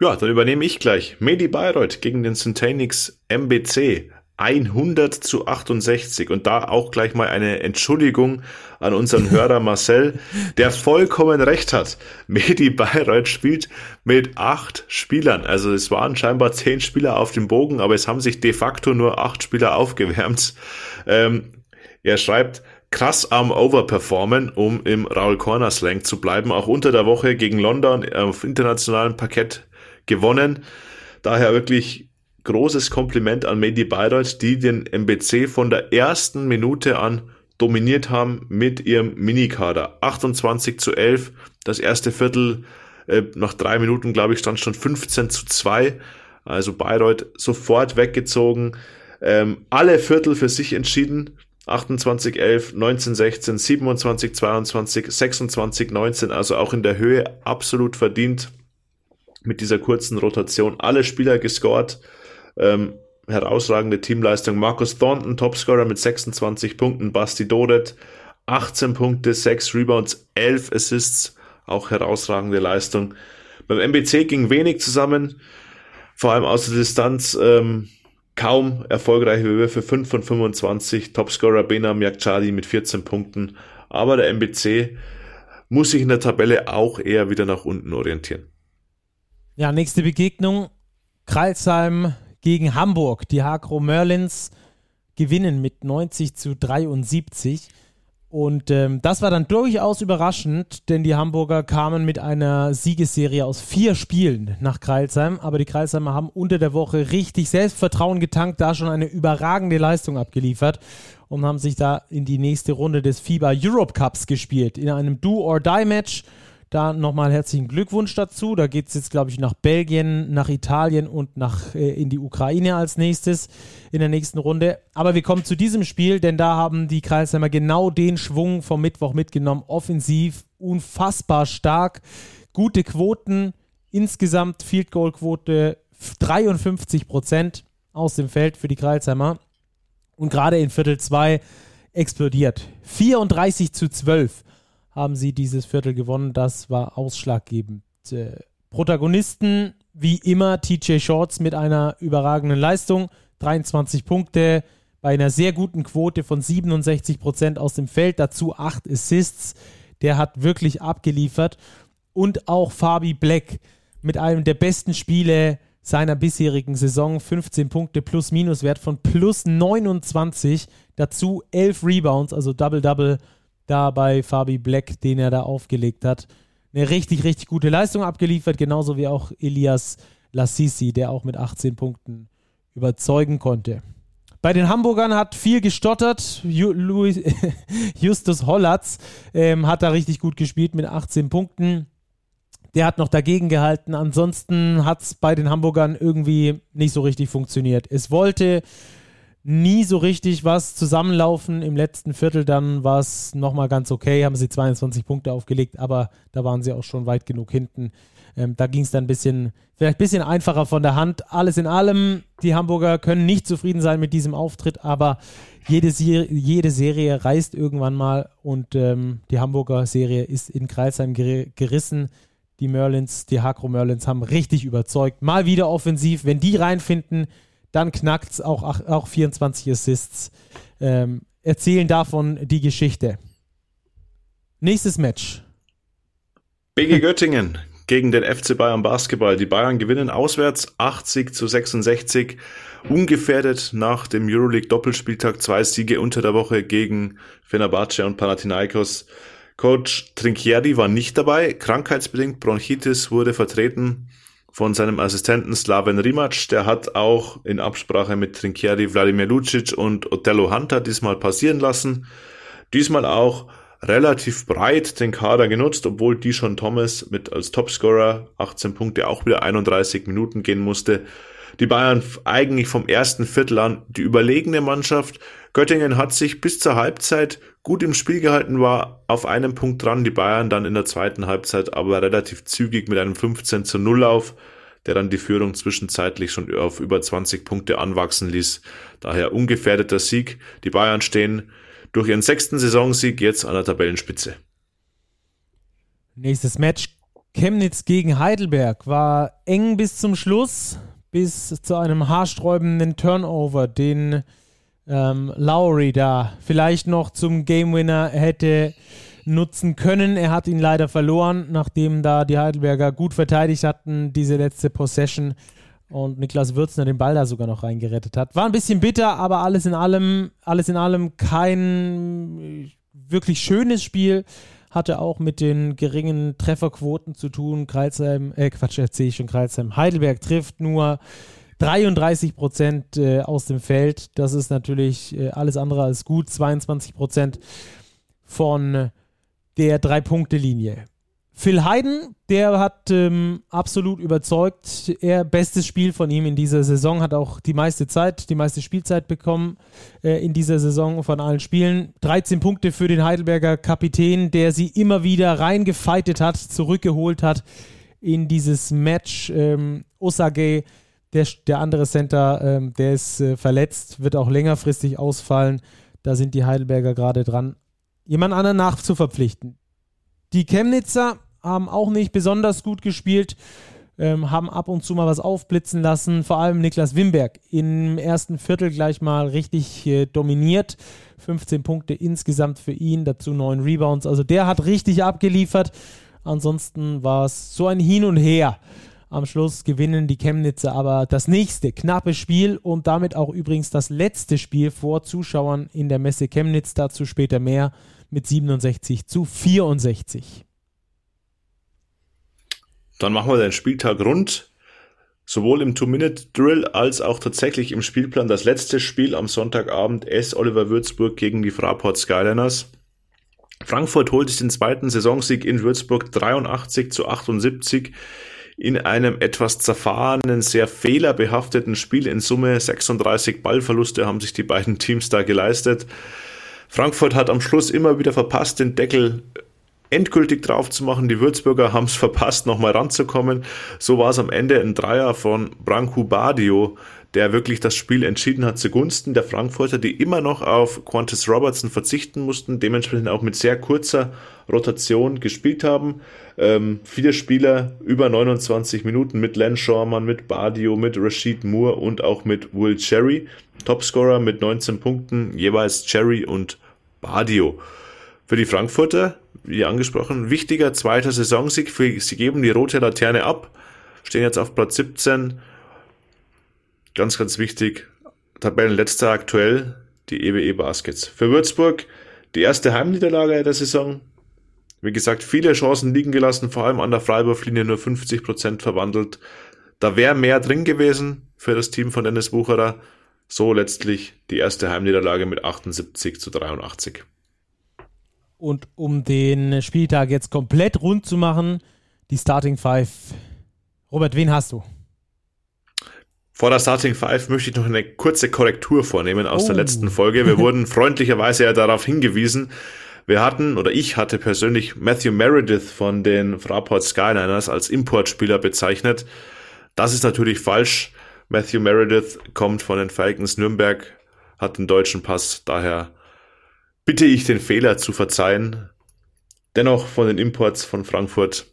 Ja, dann übernehme ich gleich. Medi Bayreuth gegen den Syntanix MBC. 100 zu 68 und da auch gleich mal eine Entschuldigung an unseren Hörer Marcel, der vollkommen recht hat. Medi Bayreuth spielt mit acht Spielern, also es waren scheinbar zehn Spieler auf dem Bogen, aber es haben sich de facto nur acht Spieler aufgewärmt. Ähm, er schreibt, krass am Overperformen, um im Raul Corner Slang zu bleiben, auch unter der Woche gegen London auf internationalem Parkett gewonnen. Daher wirklich großes Kompliment an Medi Bayreuth, die den MBC von der ersten Minute an dominiert haben mit ihrem Minikader. 28 zu 11, das erste Viertel, äh, nach drei Minuten, glaube ich, stand schon 15 zu 2. Also Bayreuth sofort weggezogen, ähm, alle Viertel für sich entschieden. 28, 11, 19, 16, 27, 22, 26, 19, also auch in der Höhe absolut verdient mit dieser kurzen Rotation. Alle Spieler gescored ähm, herausragende Teamleistung. Markus Thornton, Topscorer mit 26 Punkten. Basti Doret, 18 Punkte, 6 Rebounds, 11 Assists. Auch herausragende Leistung. Beim MBC ging wenig zusammen, vor allem aus der Distanz. Ähm, kaum erfolgreiche Würfe, 5 von 25. Topscorer Benam Yakchadi mit 14 Punkten. aber der MBC muss sich in der Tabelle auch eher wieder nach unten orientieren. Ja, nächste Begegnung. Kreilsheim gegen Hamburg. Die Hakro Merlins gewinnen mit 90 zu 73. Und ähm, das war dann durchaus überraschend, denn die Hamburger kamen mit einer Siegesserie aus vier Spielen nach Kreilsheim. Aber die Kreilsheimer haben unter der Woche richtig Selbstvertrauen getankt, da schon eine überragende Leistung abgeliefert und haben sich da in die nächste Runde des FIBA Europe Cups gespielt. In einem Do-or-Die-Match da nochmal herzlichen Glückwunsch dazu. Da geht es jetzt, glaube ich, nach Belgien, nach Italien und nach, äh, in die Ukraine als nächstes in der nächsten Runde. Aber wir kommen zu diesem Spiel, denn da haben die Kreisheimer genau den Schwung vom Mittwoch mitgenommen. Offensiv, unfassbar stark, gute Quoten, insgesamt Field Goal Quote 53 Prozent aus dem Feld für die Kreisheimer. Und gerade in Viertel 2 explodiert. 34 zu 12 haben sie dieses Viertel gewonnen. Das war ausschlaggebend. Äh, Protagonisten wie immer TJ Shorts mit einer überragenden Leistung. 23 Punkte bei einer sehr guten Quote von 67 Prozent aus dem Feld. Dazu 8 Assists. Der hat wirklich abgeliefert. Und auch Fabi Black mit einem der besten Spiele seiner bisherigen Saison. 15 Punkte plus minus Wert von plus 29. Dazu 11 Rebounds, also Double-Double da bei Fabi Black, den er da aufgelegt hat. Eine richtig, richtig gute Leistung abgeliefert, genauso wie auch Elias Lassisi, der auch mit 18 Punkten überzeugen konnte. Bei den Hamburgern hat viel gestottert. [laughs] Justus Hollatz ähm, hat da richtig gut gespielt mit 18 Punkten. Der hat noch dagegen gehalten. Ansonsten hat es bei den Hamburgern irgendwie nicht so richtig funktioniert. Es wollte nie so richtig was zusammenlaufen. Im letzten Viertel dann war es nochmal ganz okay, haben sie 22 Punkte aufgelegt, aber da waren sie auch schon weit genug hinten. Ähm, da ging es dann ein bisschen, vielleicht ein bisschen einfacher von der Hand. Alles in allem, die Hamburger können nicht zufrieden sein mit diesem Auftritt, aber jede, jede Serie reißt irgendwann mal und ähm, die Hamburger Serie ist in Kreisheim ger gerissen. Die Merlins, die Hakro Merlins haben richtig überzeugt. Mal wieder offensiv. Wenn die reinfinden, dann knackt es auch, auch 24 Assists. Ähm, erzählen davon die Geschichte. Nächstes Match. BG Göttingen gegen den FC Bayern Basketball. Die Bayern gewinnen auswärts 80 zu 66. Ungefährdet nach dem Euroleague Doppelspieltag zwei Siege unter der Woche gegen Fenerbahce und Panathinaikos. Coach Trinchieri war nicht dabei. Krankheitsbedingt Bronchitis wurde vertreten von seinem Assistenten Slaven Rimac. Der hat auch in Absprache mit Trinkieri Wladimir Lucic und Otello Hunter diesmal passieren lassen. Diesmal auch relativ breit den Kader genutzt, obwohl Dishon Thomas mit als Topscorer 18 Punkte auch wieder 31 Minuten gehen musste. Die Bayern eigentlich vom ersten Viertel an die überlegene Mannschaft. Göttingen hat sich bis zur Halbzeit gut im Spiel gehalten, war auf einem Punkt dran. Die Bayern dann in der zweiten Halbzeit aber relativ zügig mit einem 15 zu 0 auf, der dann die Führung zwischenzeitlich schon auf über 20 Punkte anwachsen ließ. Daher ungefährdeter Sieg. Die Bayern stehen durch ihren sechsten Saisonsieg jetzt an der Tabellenspitze. Nächstes Match. Chemnitz gegen Heidelberg war eng bis zum Schluss bis zu einem haarsträubenden Turnover, den ähm, Lowry da vielleicht noch zum Game Winner hätte nutzen können. Er hat ihn leider verloren, nachdem da die Heidelberger gut verteidigt hatten, diese letzte Possession und Niklas Würzner den Ball da sogar noch reingerettet hat. War ein bisschen bitter, aber alles in allem, alles in allem kein wirklich schönes Spiel hatte auch mit den geringen Trefferquoten zu tun. Kreilsheim, äh Quatsch, erzähle ich schon Kreilsheim. Heidelberg trifft nur 33 Prozent äh, aus dem Feld. Das ist natürlich äh, alles andere als gut. 22 Prozent von der Drei-Punkte-Linie. Phil Hayden, der hat ähm, absolut überzeugt. Er bestes Spiel von ihm in dieser Saison, hat auch die meiste Zeit, die meiste Spielzeit bekommen äh, in dieser Saison von allen Spielen. 13 Punkte für den Heidelberger Kapitän, der sie immer wieder reingefeitet hat, zurückgeholt hat in dieses Match. Ähm, Osage, der, der andere Center, ähm, der ist äh, verletzt, wird auch längerfristig ausfallen. Da sind die Heidelberger gerade dran, jemand anderen nachzuverpflichten. Die Chemnitzer haben auch nicht besonders gut gespielt. ähm, haben ab und zu mal was aufblitzen lassen. Vor allem Niklas Wimberg im ersten Viertel gleich mal richtig äh, dominiert. 15 Punkte insgesamt für ihn, dazu 9 Rebounds. Also der hat richtig abgeliefert. Ansonsten war es so ein Hin und Her. Am Schluss gewinnen die Chemnitzer aber das nächste knappe Spiel und damit auch übrigens das letzte Spiel vor Zuschauern in der Messe Chemnitz. Dazu später mehr mit 67 zu 64. Dann machen wir den Spieltag rund. Sowohl im Two-Minute-Drill als auch tatsächlich im Spielplan das letzte Spiel am Sonntagabend S. Oliver Würzburg gegen die Fraport Skyliners. Frankfurt holt sich den zweiten Saisonsieg in Würzburg 83 zu 78 in einem etwas zerfahrenen, sehr fehlerbehafteten Spiel in Summe 36 Ballverluste haben sich die beiden Teams da geleistet. Frankfurt hat am Schluss immer wieder verpasst, den Deckel endgültig drauf zu machen. Die Würzburger haben es verpasst, nochmal ranzukommen. So war es am Ende ein Dreier von Branko Badio, der wirklich das Spiel entschieden hat zugunsten der Frankfurter, die immer noch auf Qantas Robertson verzichten mussten, dementsprechend auch mit sehr kurzer Rotation gespielt haben. Ähm, viele Spieler über 29 Minuten mit Len Schormann, mit Badio, mit Rashid Moore und auch mit Will Cherry. Topscorer mit 19 Punkten, jeweils Cherry und Badio. Für die Frankfurter, wie angesprochen, wichtiger zweiter Saisonsieg. Sie geben die rote Laterne ab, stehen jetzt auf Platz 17 ganz, ganz wichtig, Tabellenletzter aktuell, die EWE e Baskets. Für Würzburg die erste Heimniederlage der Saison. Wie gesagt, viele Chancen liegen gelassen, vor allem an der Freiwurflinie nur 50 Prozent verwandelt. Da wäre mehr drin gewesen für das Team von Dennis Bucherer. So letztlich die erste Heimniederlage mit 78 zu 83. Und um den Spieltag jetzt komplett rund zu machen, die Starting Five. Robert, wen hast du? Vor der Starting Five möchte ich noch eine kurze Korrektur vornehmen aus oh. der letzten Folge. Wir wurden [laughs] freundlicherweise ja darauf hingewiesen. Wir hatten, oder ich hatte persönlich Matthew Meredith von den Fraport Skyliners als Importspieler bezeichnet. Das ist natürlich falsch. Matthew Meredith kommt von den Falcons Nürnberg, hat den deutschen Pass, daher bitte ich den Fehler zu verzeihen. Dennoch von den Imports von Frankfurt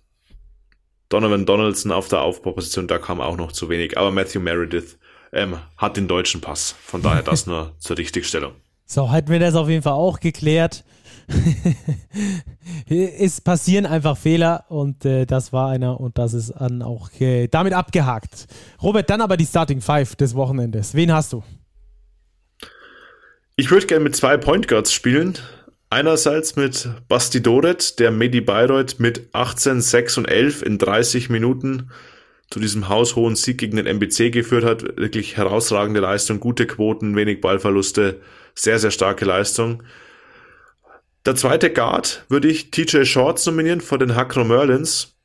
Donovan Donaldson auf der Aufbauposition, da kam auch noch zu wenig. Aber Matthew Meredith ähm, hat den deutschen Pass. Von daher das nur [laughs] zur Richtigstellung. So, hätten wir das auf jeden Fall auch geklärt. [laughs] es passieren einfach Fehler und äh, das war einer und das ist dann auch äh, damit abgehakt. Robert, dann aber die Starting Five des Wochenendes. Wen hast du? Ich würde gerne mit zwei Point Guards spielen. Einerseits mit Basti Doret, der Medi Bayreuth mit 18, 6 und 11 in 30 Minuten zu diesem haushohen Sieg gegen den MBC geführt hat. Wirklich herausragende Leistung, gute Quoten, wenig Ballverluste, sehr, sehr starke Leistung. Der zweite Guard würde ich TJ Shorts nominieren vor den Hackro Merlins.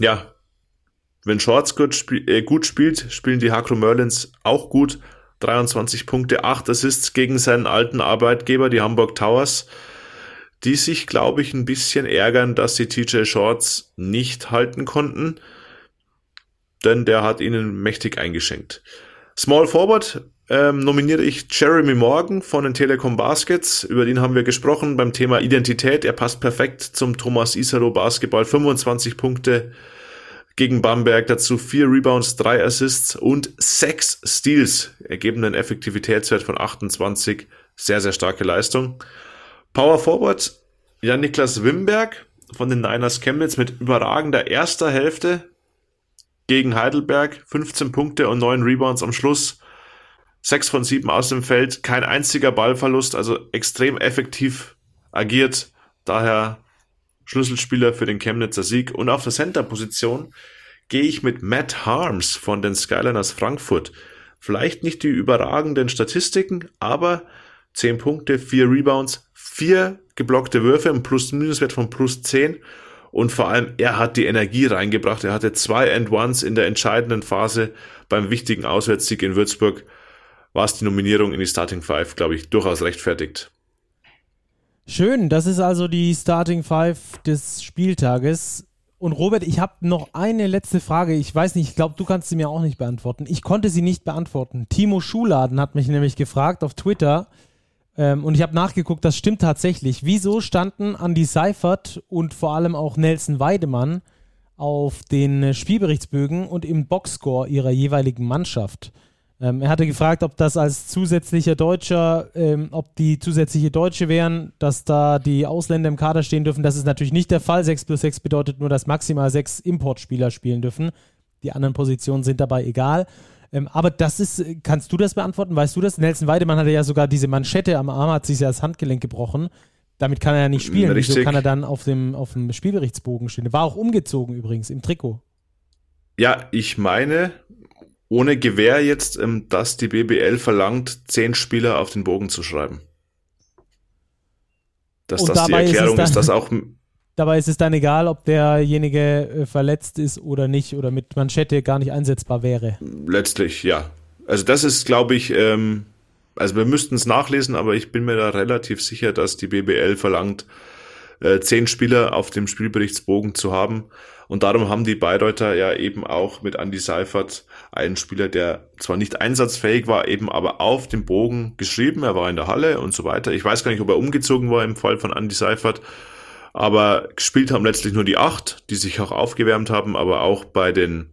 Ja, wenn Shorts gut, spiel äh, gut spielt, spielen die Hackro Merlins auch gut. 23 Punkte, 8 Assists gegen seinen alten Arbeitgeber, die Hamburg Towers, die sich, glaube ich, ein bisschen ärgern, dass sie TJ Shorts nicht halten konnten, denn der hat ihnen mächtig eingeschenkt. Small Forward ähm, nominiere ich Jeremy Morgan von den Telekom Baskets. Über den haben wir gesprochen beim Thema Identität. Er passt perfekt zum Thomas Isaro Basketball. 25 Punkte, gegen Bamberg. Dazu vier Rebounds, drei Assists und sechs Steals ergeben einen Effektivitätswert von 28. Sehr, sehr starke Leistung. Power Forward, ja, Niklas Wimberg von den Niners Chemnitz mit überragender erster Hälfte gegen Heidelberg. 15 Punkte und 9 Rebounds am Schluss. 6 von 7 aus dem Feld, kein einziger Ballverlust, also extrem effektiv agiert. Daher Schlüsselspieler für den Chemnitzer Sieg. Und auf der Center-Position gehe ich mit Matt Harms von den Skyliners Frankfurt. Vielleicht nicht die überragenden Statistiken, aber 10 Punkte, 4 Rebounds, 4 geblockte Würfe, ein Plus-Minus-Wert von plus 10. Und vor allem, er hat die Energie reingebracht. Er hatte zwei End-Ones in der entscheidenden Phase beim wichtigen Auswärtssieg in Würzburg. War es die Nominierung in die Starting Five, glaube ich, durchaus rechtfertigt. Schön, das ist also die Starting Five des Spieltages. Und Robert, ich habe noch eine letzte Frage. Ich weiß nicht, ich glaube, du kannst sie mir auch nicht beantworten. Ich konnte sie nicht beantworten. Timo Schuladen hat mich nämlich gefragt auf Twitter ähm, und ich habe nachgeguckt, das stimmt tatsächlich. Wieso standen Andy Seifert und vor allem auch Nelson Weidemann auf den Spielberichtsbögen und im Boxscore ihrer jeweiligen Mannschaft. Ähm, er hatte gefragt, ob das als zusätzlicher Deutscher, ähm, ob die zusätzliche Deutsche wären, dass da die Ausländer im Kader stehen dürfen. Das ist natürlich nicht der Fall. 6 plus 6 bedeutet nur, dass maximal sechs Importspieler spielen dürfen. Die anderen Positionen sind dabei egal. Ähm, aber das ist, kannst du das beantworten? Weißt du das? Nelson Weidemann hatte ja sogar diese Manschette am Arm, hat sich ja das Handgelenk gebrochen. Damit kann er ja nicht spielen. Richtig. Wieso kann er dann auf dem, auf dem Spielberichtsbogen stehen? War auch umgezogen übrigens im Trikot. Ja, ich meine, ohne Gewähr jetzt, ähm, dass die BBL verlangt, zehn Spieler auf den Bogen zu schreiben. Dass Und das die ist Erklärung dann- ist, dass auch [laughs] Dabei ist es dann egal, ob derjenige äh, verletzt ist oder nicht oder mit Manschette gar nicht einsetzbar wäre. letztlich, ja. Also das ist, glaube ich, ähm, also wir müssten es nachlesen, aber ich bin mir da relativ sicher, dass die BBL verlangt, äh, zehn Spieler auf dem Spielberichtsbogen zu haben. Und darum haben die Bayreuther ja eben auch mit Andy Seifert einen Spieler, der zwar nicht einsatzfähig war, eben aber auf dem Bogen geschrieben. Er war in der Halle und so weiter. Ich weiß gar nicht, ob er umgezogen war im Fall von Andy Seifert. Aber gespielt haben letztlich nur die acht, die sich auch aufgewärmt haben, aber auch bei den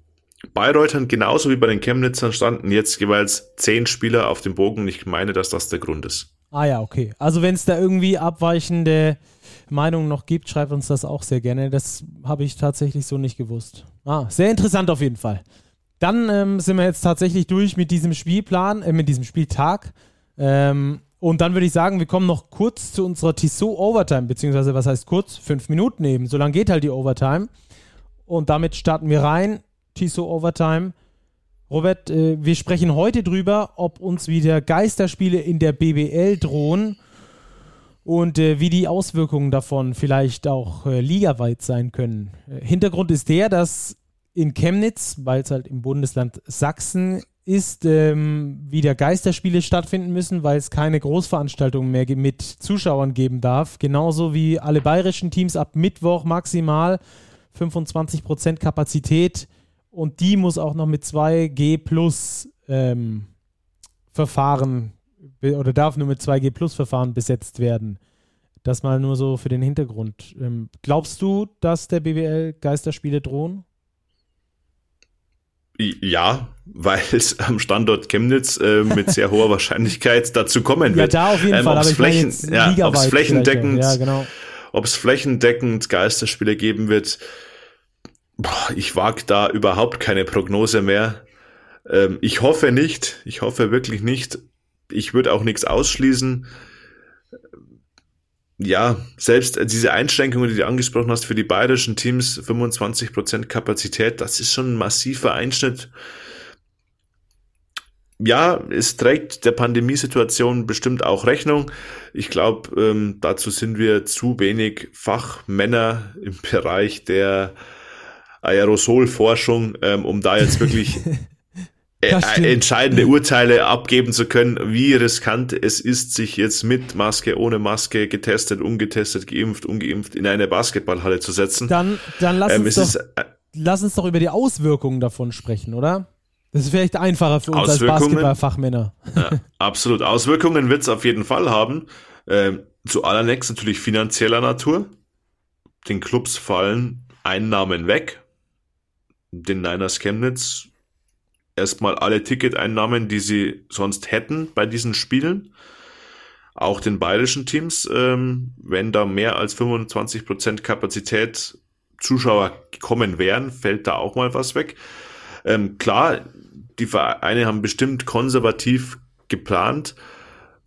Bayreutern genauso wie bei den Chemnitzern standen jetzt jeweils zehn Spieler auf dem Bogen. Ich meine, dass das der Grund ist. Ah ja, okay. Also wenn es da irgendwie abweichende Meinungen noch gibt, schreibt uns das auch sehr gerne. Das habe ich tatsächlich so nicht gewusst. Ah, sehr interessant auf jeden Fall. Dann ähm, sind wir jetzt tatsächlich durch mit diesem Spielplan, äh, mit diesem Spieltag. Ähm, und dann würde ich sagen, wir kommen noch kurz zu unserer Tissot Overtime, beziehungsweise was heißt kurz? Fünf Minuten eben. So lange geht halt die Overtime. Und damit starten wir rein. Tissot Overtime. Robert, äh, wir sprechen heute drüber, ob uns wieder Geisterspiele in der BBL drohen und äh, wie die Auswirkungen davon vielleicht auch äh, ligaweit sein können. Äh, Hintergrund ist der, dass in Chemnitz, weil es halt im Bundesland Sachsen ist, ähm, wieder Geisterspiele stattfinden müssen, weil es keine Großveranstaltungen mehr mit Zuschauern geben darf. Genauso wie alle bayerischen Teams ab Mittwoch maximal 25% Kapazität und die muss auch noch mit 2G Plus ähm, Verfahren oder darf nur mit 2G Plus Verfahren besetzt werden. Das mal nur so für den Hintergrund. Ähm, glaubst du, dass der BBL Geisterspiele drohen? Ja, weil es [laughs] am Standort Chemnitz äh, mit sehr hoher [laughs] Wahrscheinlichkeit dazu kommen Ja, wird. da auf jeden Ähm, Fall, ob's aber ich meine Flächen- ja, ob's flächendeckend- Ja, genau. Ob es flächendeckend Geisterspiele geben wird, boah, ich wage da überhaupt keine Prognose mehr. Ähm, ich hoffe nicht, ich hoffe wirklich nicht. Ich würde auch nichts ausschließen. Ja, selbst diese Einschränkungen, die du angesprochen hast für die bayerischen Teams, 25% Kapazität, das ist schon ein massiver Einschnitt. Ja, es trägt der Pandemiesituation bestimmt auch Rechnung. Ich glaube, ähm, dazu sind wir zu wenig Fachmänner im Bereich der Aerosolforschung, ähm, um da jetzt wirklich [laughs] äh, Das stimmt. äh, entscheidende Urteile abgeben zu können, wie riskant es ist, sich jetzt mit Maske, ohne Maske, getestet, ungetestet, geimpft, ungeimpft in eine Basketballhalle zu setzen. Dann, dann lass, Ähm, uns doch, ist, äh, lass uns doch über die Auswirkungen davon sprechen, oder? Das ist vielleicht einfacher für uns als? Basketballfachmänner. [laughs] Ja, absolut. Auswirkungen wird es auf jeden Fall haben. Ähm, zu allernächst natürlich finanzieller Natur. Den Clubs fallen Einnahmen weg. Den Niners Chemnitz erstmal alle Ticketeinnahmen, die sie sonst hätten bei diesen Spielen. Auch den bayerischen Teams, ähm, wenn da mehr als 25% Kapazität Zuschauer kommen wären, fällt da auch mal was weg. Ähm, klar, die Vereine haben bestimmt konservativ geplant,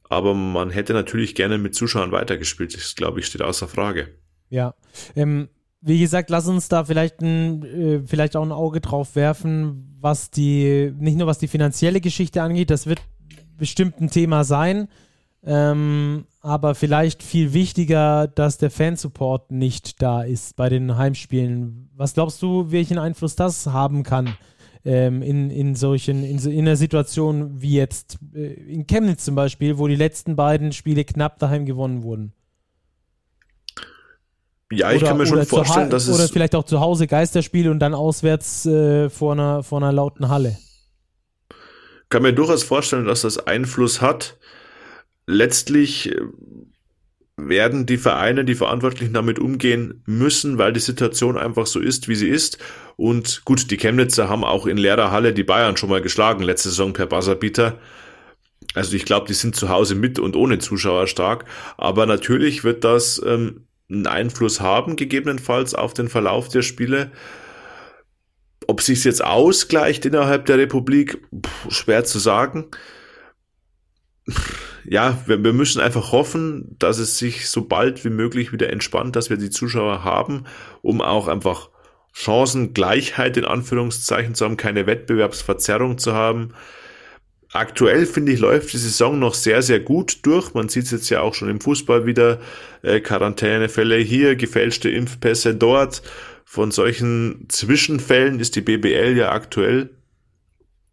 aber man hätte natürlich gerne mit Zuschauern weitergespielt. Das, glaube ich, steht außer Frage. Ja. Ähm, wie gesagt, lass uns da vielleicht ein, äh, vielleicht auch ein Auge drauf werfen, was die, nicht nur was die finanzielle Geschichte angeht, das wird bestimmt ein Thema sein, ähm, aber vielleicht viel wichtiger, dass der Fansupport nicht da ist bei den Heimspielen. Was glaubst du, welchen Einfluss das haben kann? ähm, in, in solchen, in, in einer Situation wie jetzt äh, in Chemnitz zum Beispiel, wo die letzten beiden Spiele knapp daheim gewonnen wurden. Ja, ich kann mir schon oder vorstellen, dass Oder es vielleicht auch zu Hause Geisterspiel und dann auswärts äh, vor, einer, vor einer lauten Halle. kann mir durchaus vorstellen, dass das Einfluss hat. Letztlich äh, werden die Vereine, die Verantwortlichen damit umgehen müssen, weil die Situation einfach so ist, wie sie ist. Und gut, die Chemnitzer haben auch in leerer Halle die Bayern schon mal geschlagen, letzte Saison per Buzzerbeater. Also ich glaube, die sind zu Hause mit und ohne Zuschauer stark. Aber natürlich wird das ähm, einen Einfluss haben, gegebenenfalls auf den Verlauf der Spiele. Ob sich jetzt ausgleicht innerhalb der Republik, schwer zu sagen. Ja, wir, wir müssen einfach hoffen, dass es sich so bald wie möglich wieder entspannt, dass wir die Zuschauer haben, um auch einfach Chancengleichheit in Anführungszeichen zu haben, keine Wettbewerbsverzerrung zu haben. Aktuell finde ich, läuft die Saison noch sehr, sehr gut durch. Man sieht es jetzt ja auch schon im Fußball wieder. Äh, Quarantänefälle hier, gefälschte Impfpässe dort. Von solchen Zwischenfällen ist die BBL ja aktuell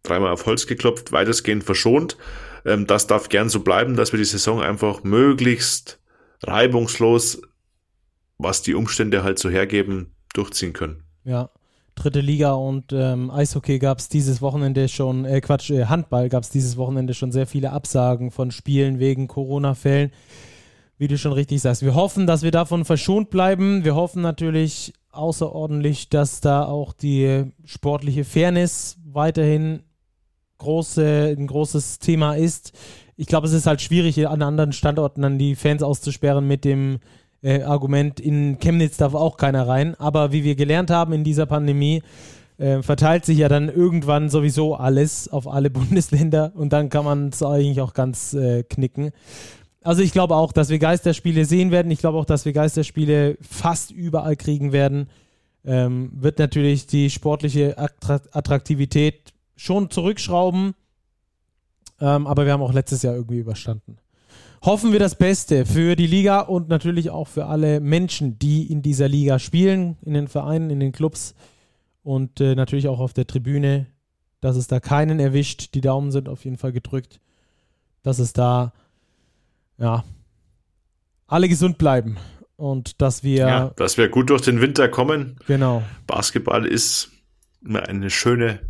dreimal auf Holz geklopft, weitestgehend verschont. Ähm, das darf gern so bleiben, dass wir die Saison einfach möglichst reibungslos, was die Umstände halt so hergeben, durchziehen können. Ja, dritte Liga und ähm, Eishockey gab es dieses Wochenende schon, äh, Quatsch, äh, Handball gab es dieses Wochenende schon sehr viele Absagen von Spielen wegen Corona-Fällen. Wie du schon richtig sagst. Wir hoffen, dass wir davon verschont bleiben. Wir hoffen natürlich außerordentlich, dass da auch die sportliche Fairness weiterhin große, ein großes Thema ist. Ich glaube, es ist halt schwierig, an anderen Standorten dann die Fans auszusperren mit dem äh, Argument, in Chemnitz darf auch keiner rein. Aber wie wir gelernt haben in dieser Pandemie, äh, verteilt sich ja dann irgendwann sowieso alles auf alle [laughs] Bundesländer und dann kann man es eigentlich auch ganz äh, knicken. Also ich glaube auch, dass wir Geisterspiele sehen werden. Ich glaube auch, dass wir Geisterspiele fast überall kriegen werden. Ähm, wird natürlich die sportliche Attraktivität schon zurückschrauben. Ähm, aber wir haben auch letztes Jahr irgendwie überstanden hoffen wir das Beste für die Liga und natürlich auch für alle Menschen, die in dieser Liga spielen, in den Vereinen, in den Clubs und äh, natürlich auch auf der Tribüne, dass es da keinen erwischt. Die Daumen sind auf jeden Fall gedrückt, dass es da, ja, alle gesund bleiben und dass wir. Ja, dass wir gut durch den Winter kommen. Genau. Basketball ist immer eine schöne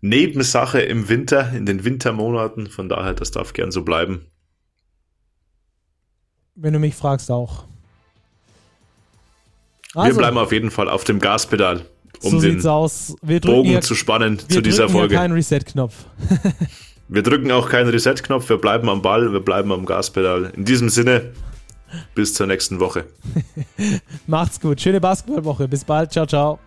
Nebensache im Winter, in den Wintermonaten. Von daher, das darf gern so bleiben. Wenn du mich fragst, auch. Also, wir bleiben auf jeden Fall auf dem Gaspedal, um so den Bogen hier, zu spannen zu dieser Folge. Wir drücken keinen Reset-Knopf. [laughs] wir drücken auch keinen Reset-Knopf, wir bleiben am Ball, wir bleiben am Gaspedal. In diesem Sinne, bis zur nächsten Woche. [laughs] Macht's gut. Schöne Basketballwoche. Bis bald. Ciao, ciao.